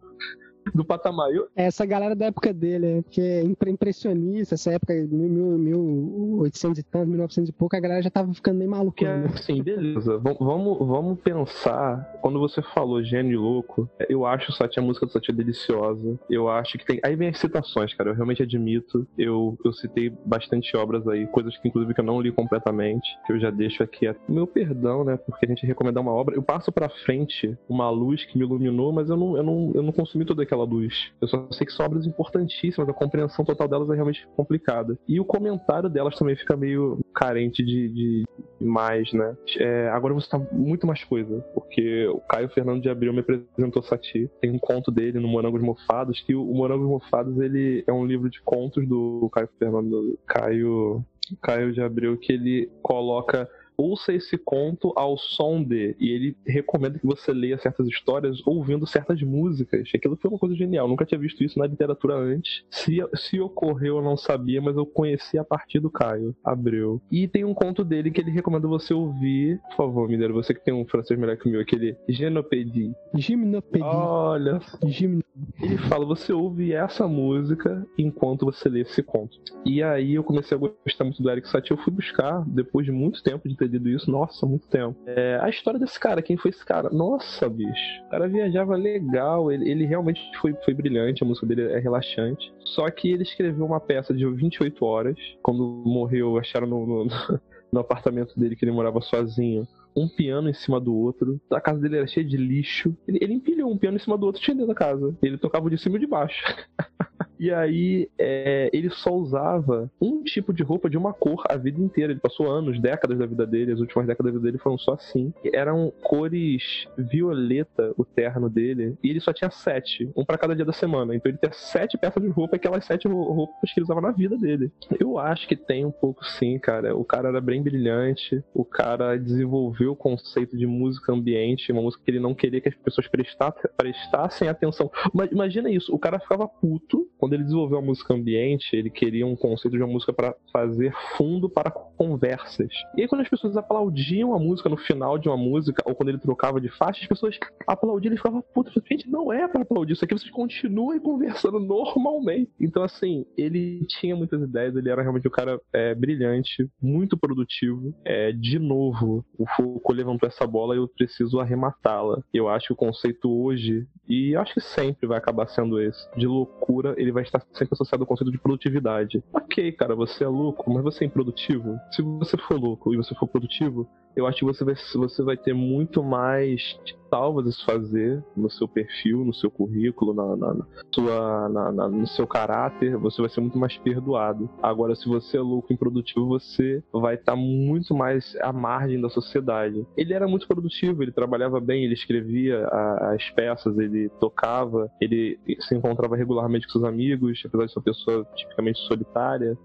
do patamar. Eu... Essa galera da época dele, que é impressionista, essa época, 1800 e tanto, 1900 e pouco, a galera já tava ficando meio maluca. É, sim, beleza. V vamos, vamos pensar, quando você falou gênio louco, eu acho Sati, a música do Sati deliciosa. Eu acho que tem. Aí vem as citações, cara. Eu realmente admito. Eu, eu citei bastante obras aí, coisas que inclusive que eu não li completamente, que eu já deixo aqui. Meu perdão, né? Porque a gente recomendar uma obra. Eu passo pra frente uma luz que me iluminou, mas eu não, eu não, eu não consumi toda aquela aquela luz. Eu só sei que são obras importantíssimas, a compreensão total delas é realmente complicada. E o comentário delas também fica meio carente de, de mais, né? É, agora você tá muito mais coisa, porque o Caio Fernando de Abril me apresentou Sati. Tem um conto dele no Morangos Mofados, que o Morangos Mofados ele é um livro de contos do Caio Fernando. Caio Caio de Abreu que ele coloca ouça esse conto ao som de. E ele recomenda que você leia certas histórias ouvindo certas músicas. Aquilo foi uma coisa genial. Nunca tinha visto isso na literatura antes. Se, se ocorreu, eu não sabia, mas eu conheci a partir do Caio Abreu. E tem um conto dele que ele recomenda você ouvir. Por favor, Mineiro, você que tem um francês melhor que o meu, aquele Genopédie. Gimnopédie. Olha. Gimno... Ele fala: você ouve essa música enquanto você lê esse conto. E aí eu comecei a gostar muito do Eric Satie. Eu fui buscar, depois de muito tempo de ter lido isso, nossa, muito tempo. É, a história desse cara, quem foi esse cara? Nossa, bicho. O cara viajava legal, ele, ele realmente foi, foi brilhante, a música dele é relaxante. Só que ele escreveu uma peça de 28 horas. Quando morreu, acharam no, no, no apartamento dele que ele morava sozinho um piano em cima do outro. A casa dele era cheia de lixo. Ele, ele empilhou um piano em cima do outro, tinha dentro da casa. Ele tocava de cima e de baixo. E aí é, ele só usava um tipo de roupa de uma cor a vida inteira. Ele passou anos, décadas da vida dele, as últimas décadas da vida dele foram só assim. Eram cores violeta o terno dele. E ele só tinha sete, um para cada dia da semana. Então ele tinha sete peças de roupa, aquelas sete roupas que ele usava na vida dele. Eu acho que tem um pouco sim, cara. O cara era bem brilhante, o cara desenvolveu o conceito de música ambiente, uma música que ele não queria que as pessoas prestassem, atenção. Mas imagina isso, o cara ficava puto ele desenvolveu a música ambiente, ele queria um conceito de uma música para fazer fundo para conversas. E aí, quando as pessoas aplaudiam a música no final de uma música, ou quando ele trocava de faixa, as pessoas aplaudiam e ficavam, puta, gente, não é para aplaudir isso aqui, vocês continuem conversando normalmente. Então, assim, ele tinha muitas ideias, ele era realmente um cara é, brilhante, muito produtivo. É, de novo, o Foucault levantou essa bola e eu preciso arrematá-la. Eu acho que o conceito hoje, e acho que sempre vai acabar sendo esse, de loucura, ele vai estar sempre associado ao conceito de produtividade. Ok, cara, você é louco, mas você é improdutivo. Se você for louco e você for produtivo, eu acho que você vai, você vai ter muito mais salvas a se fazer no seu perfil, no seu currículo, na, na, na sua, na, no seu caráter, você vai ser muito mais perdoado. Agora, se você é louco e improdutivo, você vai estar tá muito mais à margem da sociedade. Ele era muito produtivo, ele trabalhava bem, ele escrevia a, as peças, ele tocava, ele se encontrava regularmente com seus amigos, apesar de ser uma pessoa tipicamente solitária.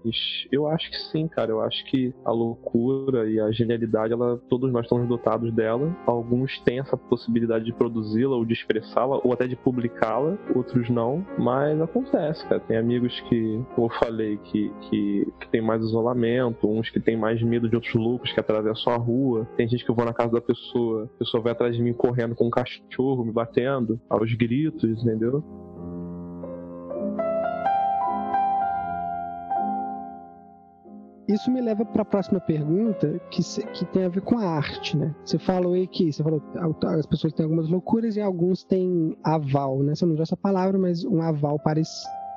Eu acho que sim, cara, eu acho que a loucura e a genialidade, ela, todos nós estamos dotados dela. Alguns têm essa possibilidade de produzi-la ou de expressá-la ou até de publicá-la, outros não, mas acontece, cara. Tem amigos que, como eu falei, que, que, que tem mais isolamento, uns que tem mais medo de outros loucos que atravessam a rua. Tem gente que eu vou na casa da pessoa, a pessoa vai atrás de mim correndo com um cachorro, me batendo, aos gritos, entendeu? Isso me leva para a próxima pergunta, que, que tem a ver com a arte, né? Você falou aí que você falou, as pessoas têm algumas loucuras e alguns têm aval, né? Você não usou essa palavra, mas um aval para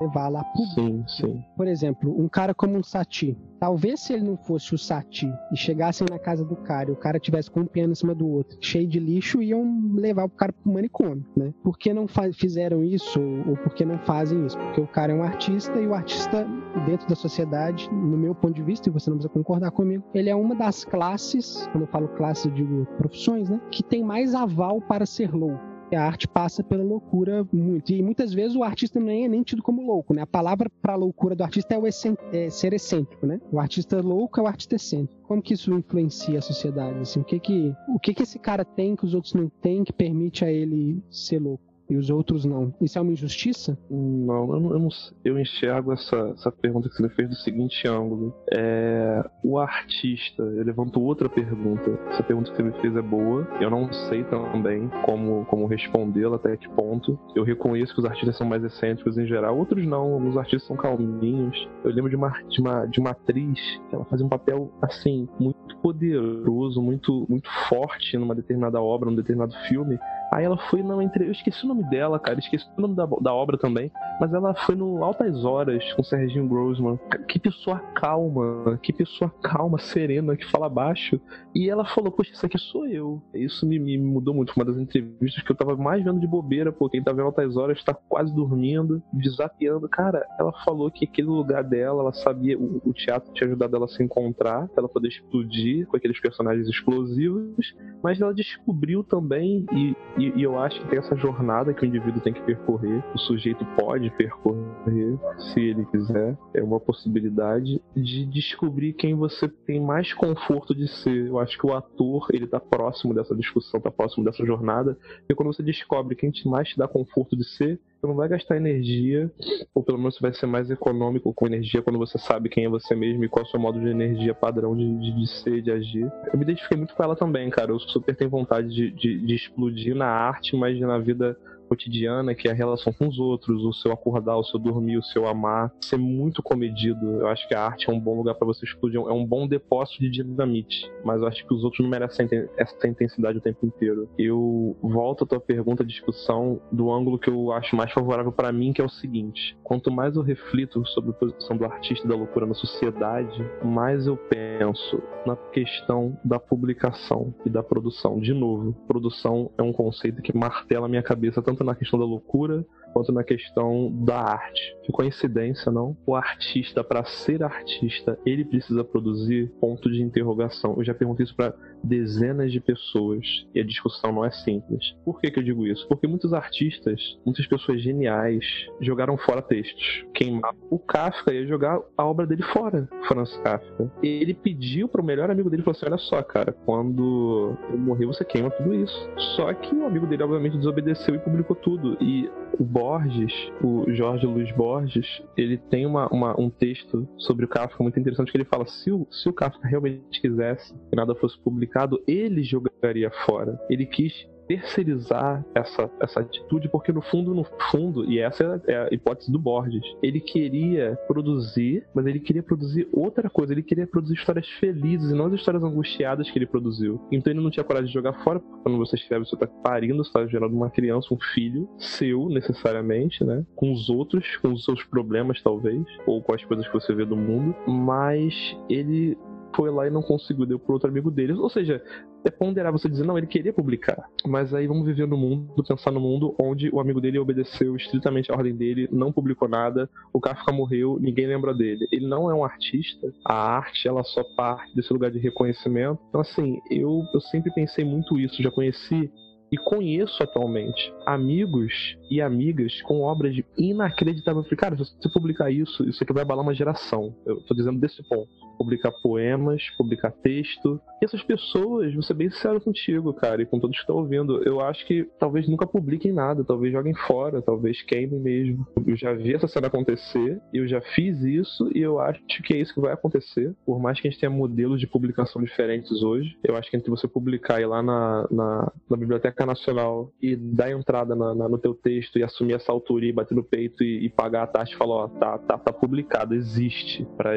levar lá público. Sim, sim. Por exemplo, um cara como um Sati. Talvez se ele não fosse o Sati e chegassem na casa do cara e o cara tivesse com um piano em cima do outro, cheio de lixo, iam levar o cara pro manicômio, né? Por que não fizeram isso ou por que não fazem isso? Porque o cara é um artista e o artista, dentro da sociedade, no meu ponto de vista, e você não precisa concordar comigo, ele é uma das classes, quando eu falo classe, eu digo profissões, né? Que tem mais aval para ser louco a arte passa pela loucura muito. E muitas vezes o artista nem é nem tido como louco, né? A palavra para a loucura do artista é, o é ser excêntrico, né? O artista louco é o artista excêntrico. Como que isso influencia a sociedade? Assim, o que que, o que que esse cara tem que os outros não têm que permite a ele ser louco? E os outros não. Isso é uma injustiça? Não, eu, não, eu, não, eu enxergo essa, essa pergunta que você me fez do seguinte ângulo. É, o artista, eu levanto outra pergunta. Essa pergunta que você me fez é boa. Eu não sei também como, como respondê-la, até que ponto. Eu reconheço que os artistas são mais excêntricos em geral, outros não. Alguns artistas são calminhos. Eu lembro de uma, de uma, de uma atriz que ela fazia um papel, assim, muito poderoso, muito, muito forte numa determinada obra, num determinado filme. Aí ela foi na entrevista. Eu esqueci o nome dela, cara. Esqueci o nome da, da obra também. Mas ela foi no Altas Horas com o Serginho Grossman. Que pessoa calma. Que pessoa calma, serena, que fala baixo. E ela falou: Poxa, isso aqui sou eu. Isso me, me mudou muito. Foi uma das entrevistas que eu tava mais vendo de bobeira, porque quem tá vendo Altas Horas tá quase dormindo, desafiando. Cara, ela falou que aquele lugar dela, ela sabia. O, o teatro tinha ajudado ela a se encontrar, pra ela poder explodir com aqueles personagens explosivos. Mas ela descobriu também, e e, e, eu acho que tem essa jornada que o indivíduo tem que percorrer. O sujeito pode percorrer, se ele quiser. É uma possibilidade de descobrir quem você tem mais conforto de ser. Eu acho que o ator, ele tá próximo dessa discussão, tá próximo dessa jornada. E quando você descobre quem te mais te dá conforto de ser, você não vai gastar energia, ou pelo menos vai ser mais econômico com energia quando você sabe quem é você mesmo e qual é o seu modo de energia padrão de, de, de ser, de agir. Eu me identifiquei muito com ela também, cara. Eu super tenho vontade de, de, de explodir na arte, mas na vida cotidiana, que é a relação com os outros, o seu acordar, o seu dormir, o seu amar, ser muito comedido. Eu acho que a arte é um bom lugar para você explodir, é um bom depósito de dinamite, mas eu acho que os outros não merecem essa intensidade o tempo inteiro. Eu volto à tua pergunta, discussão, do ângulo que eu acho mais favorável para mim, que é o seguinte: quanto mais eu reflito sobre a posição do artista e da loucura na sociedade, mais eu penso na questão da publicação e da produção. De novo, produção é um conceito que martela a minha cabeça tanto tanto na questão da loucura quanto na questão da arte. Que coincidência, não? O artista, para ser artista, ele precisa produzir ponto de interrogação. Eu já perguntei isso para dezenas de pessoas e a discussão não é simples. Por que, que eu digo isso? Porque muitos artistas, muitas pessoas geniais, jogaram fora textos. Queimaram. O Kafka ia jogar a obra dele fora, Franz Kafka. Ele pediu para o melhor amigo dele, falou assim, olha só, cara, quando eu morrer você queima tudo isso. Só que o amigo dele obviamente desobedeceu e publicou tudo. E o Borges, o Jorge Luiz Borges, ele tem uma, uma, um texto sobre o Kafka muito interessante que ele fala se o, se o Kafka realmente quisesse que nada fosse publicado, ele jogaria fora. Ele quis terceirizar essa, essa atitude, porque no fundo, no fundo, e essa é a hipótese do Borges, ele queria produzir, mas ele queria produzir outra coisa, ele queria produzir histórias felizes e não as histórias angustiadas que ele produziu. Então ele não tinha coragem de jogar fora, porque quando você escreve, você está parindo, você está gerando uma criança, um filho seu, necessariamente, né? Com os outros, com os seus problemas, talvez, ou com as coisas que você vê do mundo, mas ele foi lá e não conseguiu, deu pro outro amigo dele. Ou seja, é ponderar você dizer, não, ele queria publicar. Mas aí vamos viver no mundo, pensar no mundo onde o amigo dele obedeceu estritamente a ordem dele, não publicou nada, o Kafka morreu, ninguém lembra dele. Ele não é um artista, a arte, ela só parte desse lugar de reconhecimento. Então, assim, eu, eu sempre pensei muito isso, já conheci e conheço atualmente amigos e amigas com obras inacreditáveis. Cara, se você publicar isso, isso aqui vai abalar uma geração. Eu tô dizendo desse ponto publicar poemas, publicar texto. E essas pessoas, vou ser bem sincero contigo, cara, e com todos que estão ouvindo, eu acho que talvez nunca publiquem nada, talvez joguem fora, talvez queimem mesmo. Eu já vi essa cena acontecer, eu já fiz isso e eu acho que é isso que vai acontecer. Por mais que a gente tenha modelos de publicação diferentes hoje, eu acho que entre você publicar e ir lá na, na, na Biblioteca Nacional e dar entrada na, na, no teu texto e assumir essa autoria, bater no peito e, e pagar a taxa e falar, ó, tá, tá, tá publicado, existe para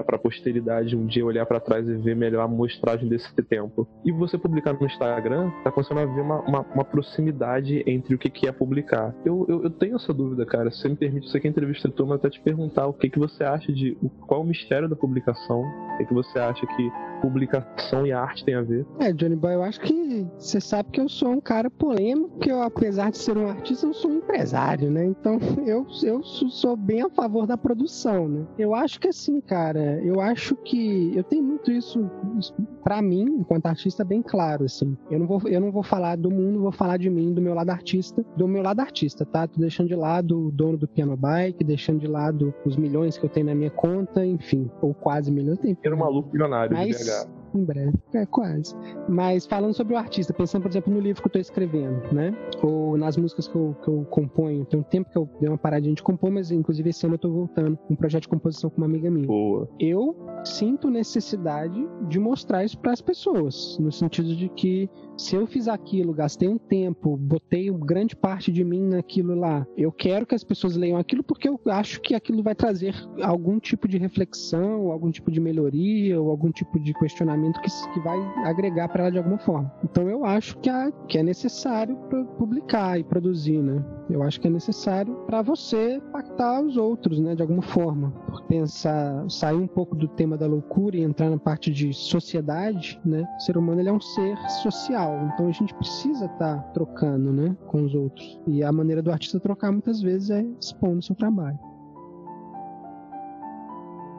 a posteridade posteridade um dia olhar para trás e ver melhor a amostragem desse tempo. E você publicar no Instagram, tá começando a ver uma, uma, uma proximidade entre o que, que é publicar. Eu, eu, eu, tenho essa dúvida, cara. Se você me permite, você que entrevista turma, até te perguntar o que, que você acha de. Qual é o mistério da publicação? O que, que você acha que publicação e arte tem a ver? É, Johnny Boy, eu acho que você sabe que eu sou um cara polêmico, que eu, apesar de ser um artista, eu sou um empresário, né? Então eu, eu sou bem a favor da produção, né? Eu acho que assim, cara, eu acho que eu tenho muito isso, isso para mim, enquanto artista, bem claro, assim. Eu não, vou, eu não vou falar do mundo, vou falar de mim, do meu lado artista, do meu lado artista, tá? Tô deixando de lado o dono do piano bike, deixando de lado os milhões que eu tenho na minha conta, enfim, ou quase milhões. Tem, Era um maluco milionário Mas, em breve, é quase. Mas falando sobre o artista, pensando, por exemplo, no livro que eu estou escrevendo, né? Ou nas músicas que eu, que eu componho. Tem um tempo que eu dei uma paradinha de compor, mas inclusive esse ano eu estou voltando um projeto de composição com uma amiga minha. Boa. Eu sinto necessidade de mostrar isso para as pessoas, no sentido de que se eu fiz aquilo, gastei um tempo, botei grande parte de mim naquilo lá, eu quero que as pessoas leiam aquilo porque eu acho que aquilo vai trazer algum tipo de reflexão, algum tipo de melhoria, ou algum tipo de questionamento que, que vai agregar para ela de alguma forma. Então eu acho que, que é necessário publicar e produzir, né? Eu acho que é necessário para você impactar os outros, né, de alguma forma. Pensar, sair um pouco do tema da loucura e entrar na parte de sociedade, né? O ser humano ele é um ser social, então a gente precisa estar tá trocando, né, com os outros. E a maneira do artista trocar muitas vezes é expondo seu trabalho.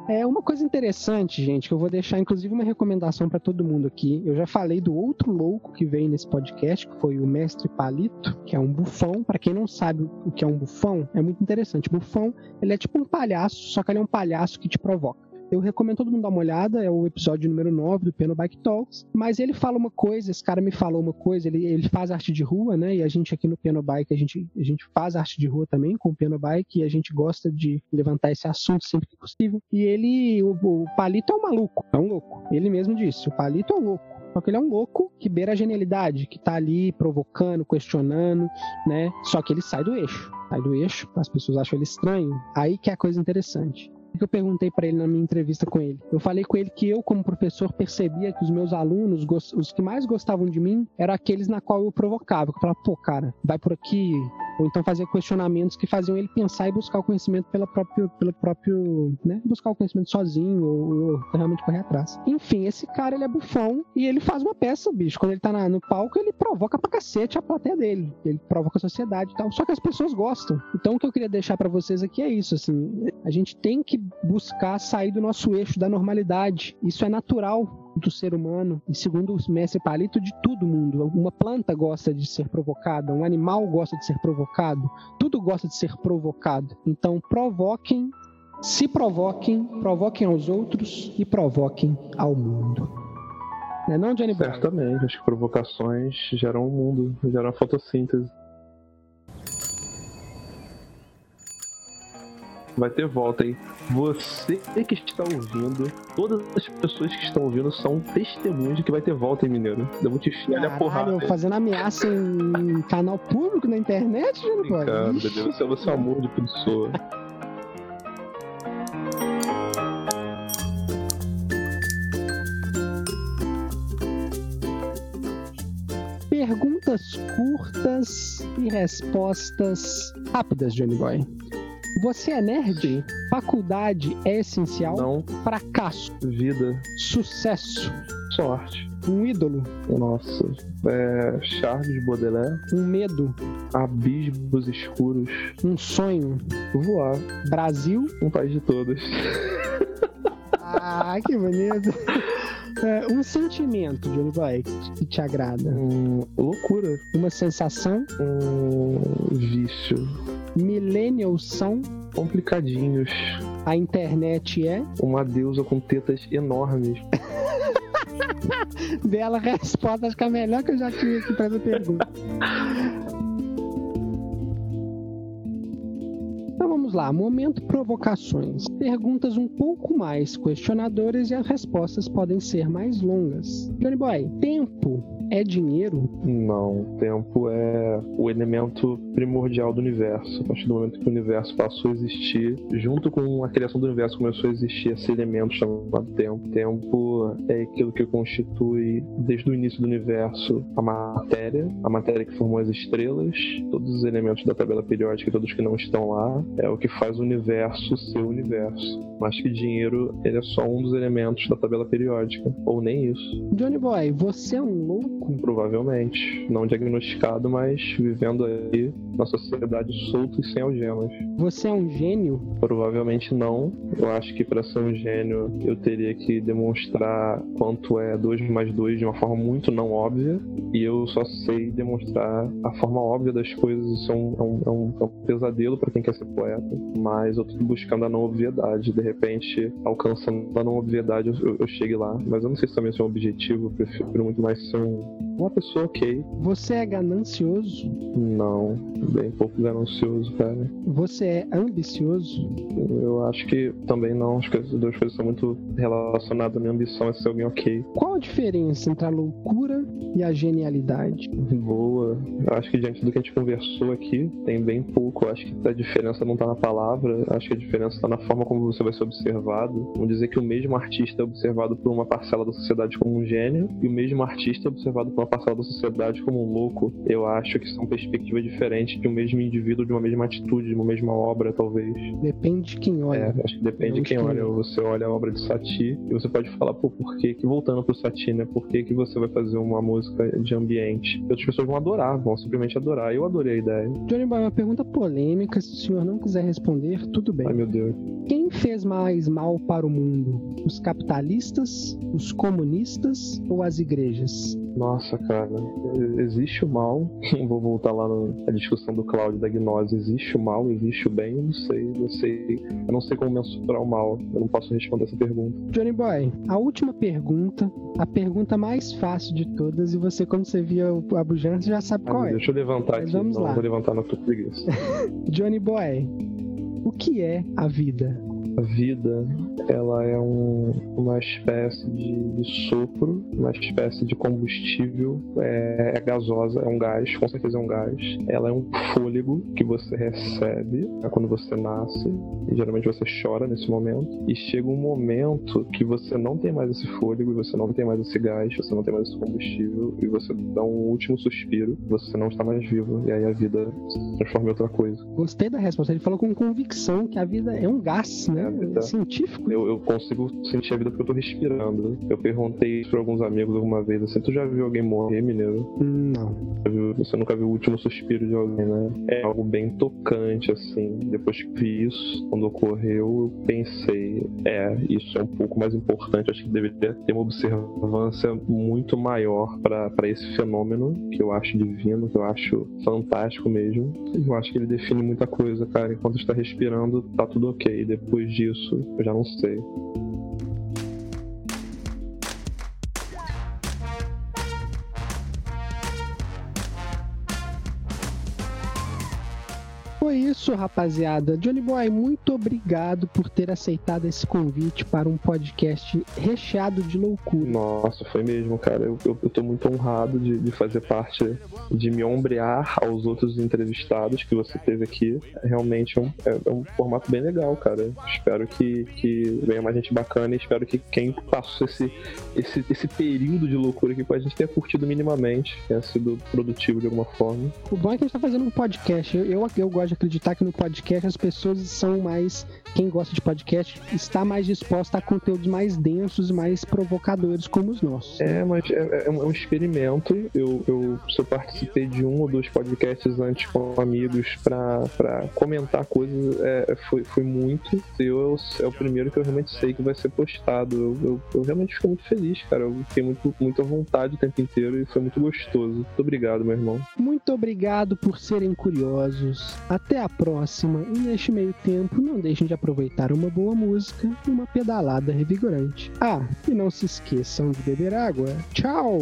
É uma coisa interessante, gente, que eu vou deixar inclusive uma recomendação para todo mundo aqui. Eu já falei do outro louco que veio nesse podcast, que foi o Mestre Palito, que é um bufão. Para quem não sabe o que é um bufão, é muito interessante. Bufão, ele é tipo um palhaço, só que ele é um palhaço que te provoca. Eu recomendo todo mundo dar uma olhada, é o episódio número 9 do Piano Bike Talks. Mas ele fala uma coisa, esse cara me falou uma coisa, ele, ele faz arte de rua, né? E a gente aqui no Piano Bike, a gente, a gente faz arte de rua também com o Piano Bike e a gente gosta de levantar esse assunto sempre que possível. E ele, o, o Palito é um maluco, é um louco. Ele mesmo disse, o Palito é um louco. Só que ele é um louco que beira a genialidade, que tá ali provocando, questionando, né? Só que ele sai do eixo. Sai do eixo, as pessoas acham ele estranho. Aí que é a coisa interessante que eu perguntei para ele na minha entrevista com ele? Eu falei com ele que eu, como professor, percebia que os meus alunos, os que mais gostavam de mim, eram aqueles na qual eu provocava. Eu falava, pô, cara, vai por aqui, ou então fazia questionamentos que faziam ele pensar e buscar o conhecimento pela próprio, pelo próprio, né, buscar o conhecimento sozinho ou, ou, realmente correr atrás. Enfim, esse cara ele é bufão e ele faz uma peça, bicho. Quando ele tá na, no palco, ele provoca pra cacete a plateia dele. Ele provoca a sociedade e tal. Só que as pessoas gostam. Então o que eu queria deixar para vocês aqui é isso, assim, a gente tem que buscar sair do nosso eixo da normalidade. Isso é natural do ser humano e segundo o mestre Palito de todo mundo. Uma planta gosta de ser provocada, um animal gosta de ser provocado, tudo gosta de ser provocado. Então provoquem, se provoquem, provoquem aos outros e provoquem ao mundo. Não é não, Johnny? Certamente, as provocações geram o um mundo, geram a fotossíntese. Vai ter volta, hein? Você que está ouvindo, todas as pessoas que estão ouvindo são testemunhas de que vai ter volta, hein, mineiro? Eu vou te enfiar a porrada. Fazendo ameaça em canal público na internet, Boy? Cara, você, você é um amor de pessoa. Perguntas curtas e respostas rápidas, Johnny Boy. Você é nerd? Faculdade é essencial? Não, Fracasso, vida, sucesso, sorte. um ídolo, Nossa, é, Charles Baudelaire, um medo, abismos escuros, um sonho, voar, Brasil. um país de todas. Ah, que bonito. É, um sentimento, Johnny Boy, que te agrada. Hum, loucura, Uma sensação. um vício, Millennials são. complicadinhos. A internet é. Uma deusa com tetas enormes. Bela resposta, acho que é a melhor que eu já tive aqui pra essa pergunta. Vamos lá, momento provocações. Perguntas um pouco mais questionadoras e as respostas podem ser mais longas. Johnny Boy, tempo é dinheiro? Não, tempo é o elemento primordial do universo. A partir do momento que o universo passou a existir, junto com a criação do universo começou a existir esse elemento chamado tempo. Tempo é aquilo que constitui, desde o início do universo, a matéria, a matéria que formou as estrelas, todos os elementos da tabela periódica, todos que não estão lá, é o que faz o universo ser o universo. Mas que dinheiro ele é só um dos elementos da tabela periódica, ou nem isso. Johnny Boy, você é um louco? Provavelmente. Não diagnosticado, mas vivendo aí na sociedade solto e sem algemas. Você é um gênio? Provavelmente não. Eu acho que para ser um gênio eu teria que demonstrar quanto é 2 mais 2 de uma forma muito não óbvia. E eu só sei demonstrar a forma óbvia das coisas. Isso é um, é um- é um- é um pesadelo para quem quer ser poeta. Mas eu tô buscando a não obviedade. De repente, alcançando a não obviedade, eu, eu, chegue lá. Mas eu não sei se também é um objetivo. Eu prefiro muito mais ser um- uma pessoa ok. Você é ganancioso? Não, bem pouco ganancioso, cara. Você é ambicioso? Eu acho que também não. Acho que as duas coisas são muito relacionadas. A minha ambição é ser alguém ok. Qual a diferença entre a loucura e a genialidade? Boa. Eu acho que diante do que a gente conversou aqui, tem bem pouco. Eu acho que a diferença não tá na palavra. Acho que a diferença tá na forma como você vai ser observado. Vamos dizer que o mesmo artista é observado por uma parcela da sociedade como um gênio, e o mesmo artista é observado por uma parcela da sociedade como um louco. Eu acho que são perspectivas diferentes de um mesmo indivíduo, de uma mesma atitude, de uma mesma obra, talvez. Depende de quem É, olha. acho que depende de quem acho que- olha. Você olha a obra de Satie e você pode falar, pô, por que, que voltando pro Satie, né? Por que, que você vai fazer uma música de ambiente? E outras pessoas vão adorar, vão simplesmente adorar. Eu adorei a ideia. Johnny uma pergunta polêmica. Se o senhor não quiser responder, tudo bem. Ai meu Deus. Quem fez mais mal para o mundo? Os capitalistas, os comunistas ou as igrejas? Nossa, cara, existe o mal. Vou voltar lá na discussão do Cláudio da gnose. Existe o mal, existe o bem, eu não sei, não sei. Eu não sei como mensurar o mal. Eu não posso responder essa pergunta. Johnny Boy, a última pergunta, a pergunta mais fácil de todas, e você, quando você via o Abujan, você já sabe Ah, qual é. Deixa eu levantar Mas aqui. vamos não, lá. vou levantar na tua preguiça. Johnny Boy, o que é a vida? A vida, ela é um- uma espécie de, de sopro, uma espécie de combustível, é, é gasosa, é um gás, com certeza é um gás. Ela é um fôlego que você recebe né, quando você nasce, e geralmente você chora nesse momento, e chega um momento que você não tem mais esse fôlego, e você não tem mais esse gás, você não tem mais esse combustível, e você dá um último suspiro, você não está mais vivo, e aí a vida se transforma em outra coisa. Gostei da resposta. Ele falou com convicção que a vida é um gás, né? É a vida. Científico. Eu, eu consigo sentir a vida porque eu tô respirando. Eu perguntei isso pra alguns amigos alguma vez, assim, tu já viu alguém morrer, mineiro? Não. Você nunca viu o último suspiro de alguém, né? É algo bem tocante, assim. Depois que vi isso, quando ocorreu, eu pensei, é, isso é um pouco mais importante. Acho que deveria ter uma observância muito maior pra esse fenômeno, que eu acho divino, que eu acho fantástico mesmo. Eu acho que ele define muita coisa, cara. Enquanto está respirando, tá tudo ok. Depois disso, eu já não sei. Foi isso, rapaziada. Johnny Boy, muito obrigado por ter aceitado esse convite para um podcast recheado de loucura. Nossa, foi mesmo, cara. Eu, eu, eu tô muito honrado de, de fazer parte, de me ombrear aos outros entrevistados que você teve aqui. Realmente é um, é, é um formato bem legal, cara. Espero que, que venha mais gente bacana e espero que quem passou esse, esse, esse período de loucura aqui com a gente tenha curtido minimamente, tenha sido produtivo de alguma forma. O bom é que a gente tá fazendo um podcast. Eu, eu, eu gosto de acreditar que no podcast as pessoas são mais. Quem gosta de podcast está mais disposta a conteúdos mais densos e mais provocadores como os nossos. É, mas é, é um experimento. Eu, eu, eu participei de um ou dois podcasts antes com amigos para comentar coisas, é, foi, foi muito. Eu, é o primeiro que eu realmente sei que vai ser postado. Eu, eu, eu realmente fico muito feliz, cara. Eu fiquei muito, muito à vontade o tempo inteiro e foi muito gostoso. Muito obrigado, meu irmão. Muito obrigado por serem curiosos. Até a próxima e neste meio tempo não deixem de aproveitar uma boa música e uma pedalada revigorante. Ah, e não se esqueçam de beber água. Tchau!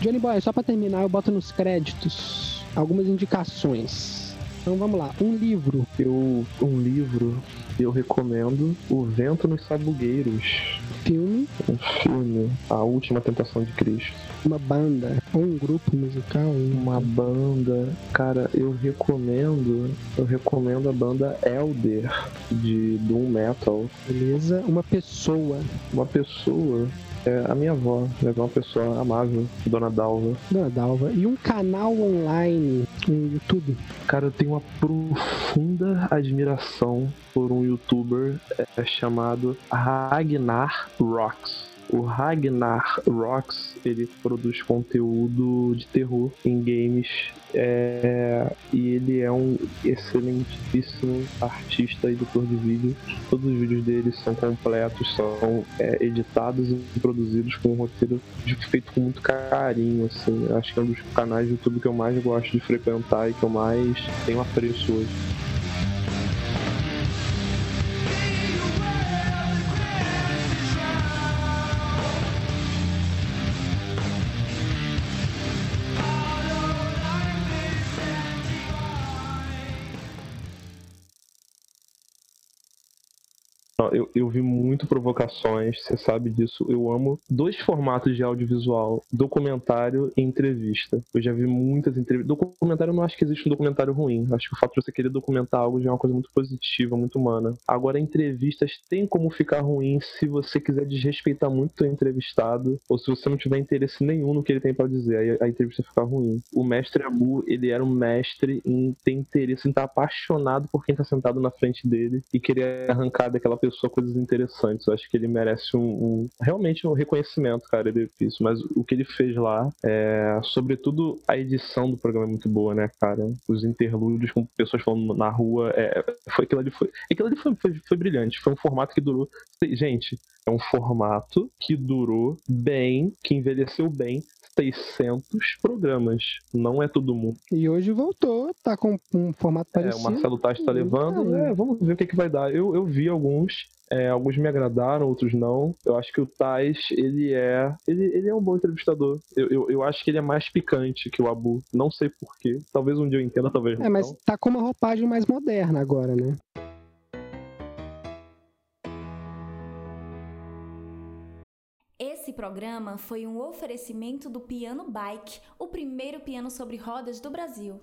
Johnny Boy, só para terminar, eu boto nos créditos algumas indicações. Então vamos lá, um livro. Eu, um livro, eu recomendo O Vento nos Sabugueiros. Filme. Um filme, A Última Tentação de Cristo. Uma banda, ou um grupo musical. Uma banda, cara, eu recomendo, eu recomendo a banda Elder, de Doom Metal. Beleza? Uma pessoa. Uma pessoa, é a minha avó, é uma pessoa amável, Dona Dalva. Dona Dalva. E um canal online no YouTube? Cara, eu tenho uma profunda admiração por um youtuber é, chamado Ragnar Rocks. O Ragnar Rocks, ele produz conteúdo de terror em games é, e ele é um excelentíssimo artista e editor de vídeo. Todos os vídeos dele são completos, são é, editados e produzidos com um roteiro feito com muito carinho. Assim. Acho que é um dos canais de YouTube que eu mais gosto de frequentar e que eu mais tenho apreço hoje. Eu, vi muito provocações, você sabe disso. Eu amo dois formatos de audiovisual: documentário e entrevista. Eu já vi muitas entrevistas. Documentário, eu não acho que existe um documentário ruim. Acho que o fato de você querer documentar algo já é uma coisa muito positiva, muito humana. Agora, entrevistas tem como ficar ruim se você quiser desrespeitar muito o entrevistado ou se você não tiver interesse nenhum no que ele tem para dizer. Aí a entrevista fica ruim. O mestre Abu, ele era um mestre em ter interesse, em estar apaixonado por quem tá sentado na frente dele e querer arrancar daquela pessoa coisas interessantes. Eu acho que ele merece um, um realmente um reconhecimento, cara, ele isso. Mas o que ele fez lá, é, sobretudo a edição do programa é muito boa, né, cara? Os interlúdios com pessoas falando na rua, é, foi aquilo ali foi, aquilo ali foi, foi, foi brilhante. Foi um formato que durou, gente, é um formato que durou bem, que envelheceu bem 600 programas. Não é todo mundo. E hoje voltou, tá com um formato parecido. É, o Marcelo Tati tá levando. É, vamos ver o que, que vai dar. Eu, eu vi alguns. É, alguns me agradaram, outros não. Eu acho que o Tais, ele é. Ele, ele é um bom entrevistador. Eu, eu, eu, acho que ele é mais picante que o Abu. Não sei porquê. Talvez um dia eu entenda, talvez não. É, mas tá com uma roupagem mais moderna agora, né? Esse programa foi um oferecimento do Piano Bike, o primeiro piano sobre rodas do Brasil.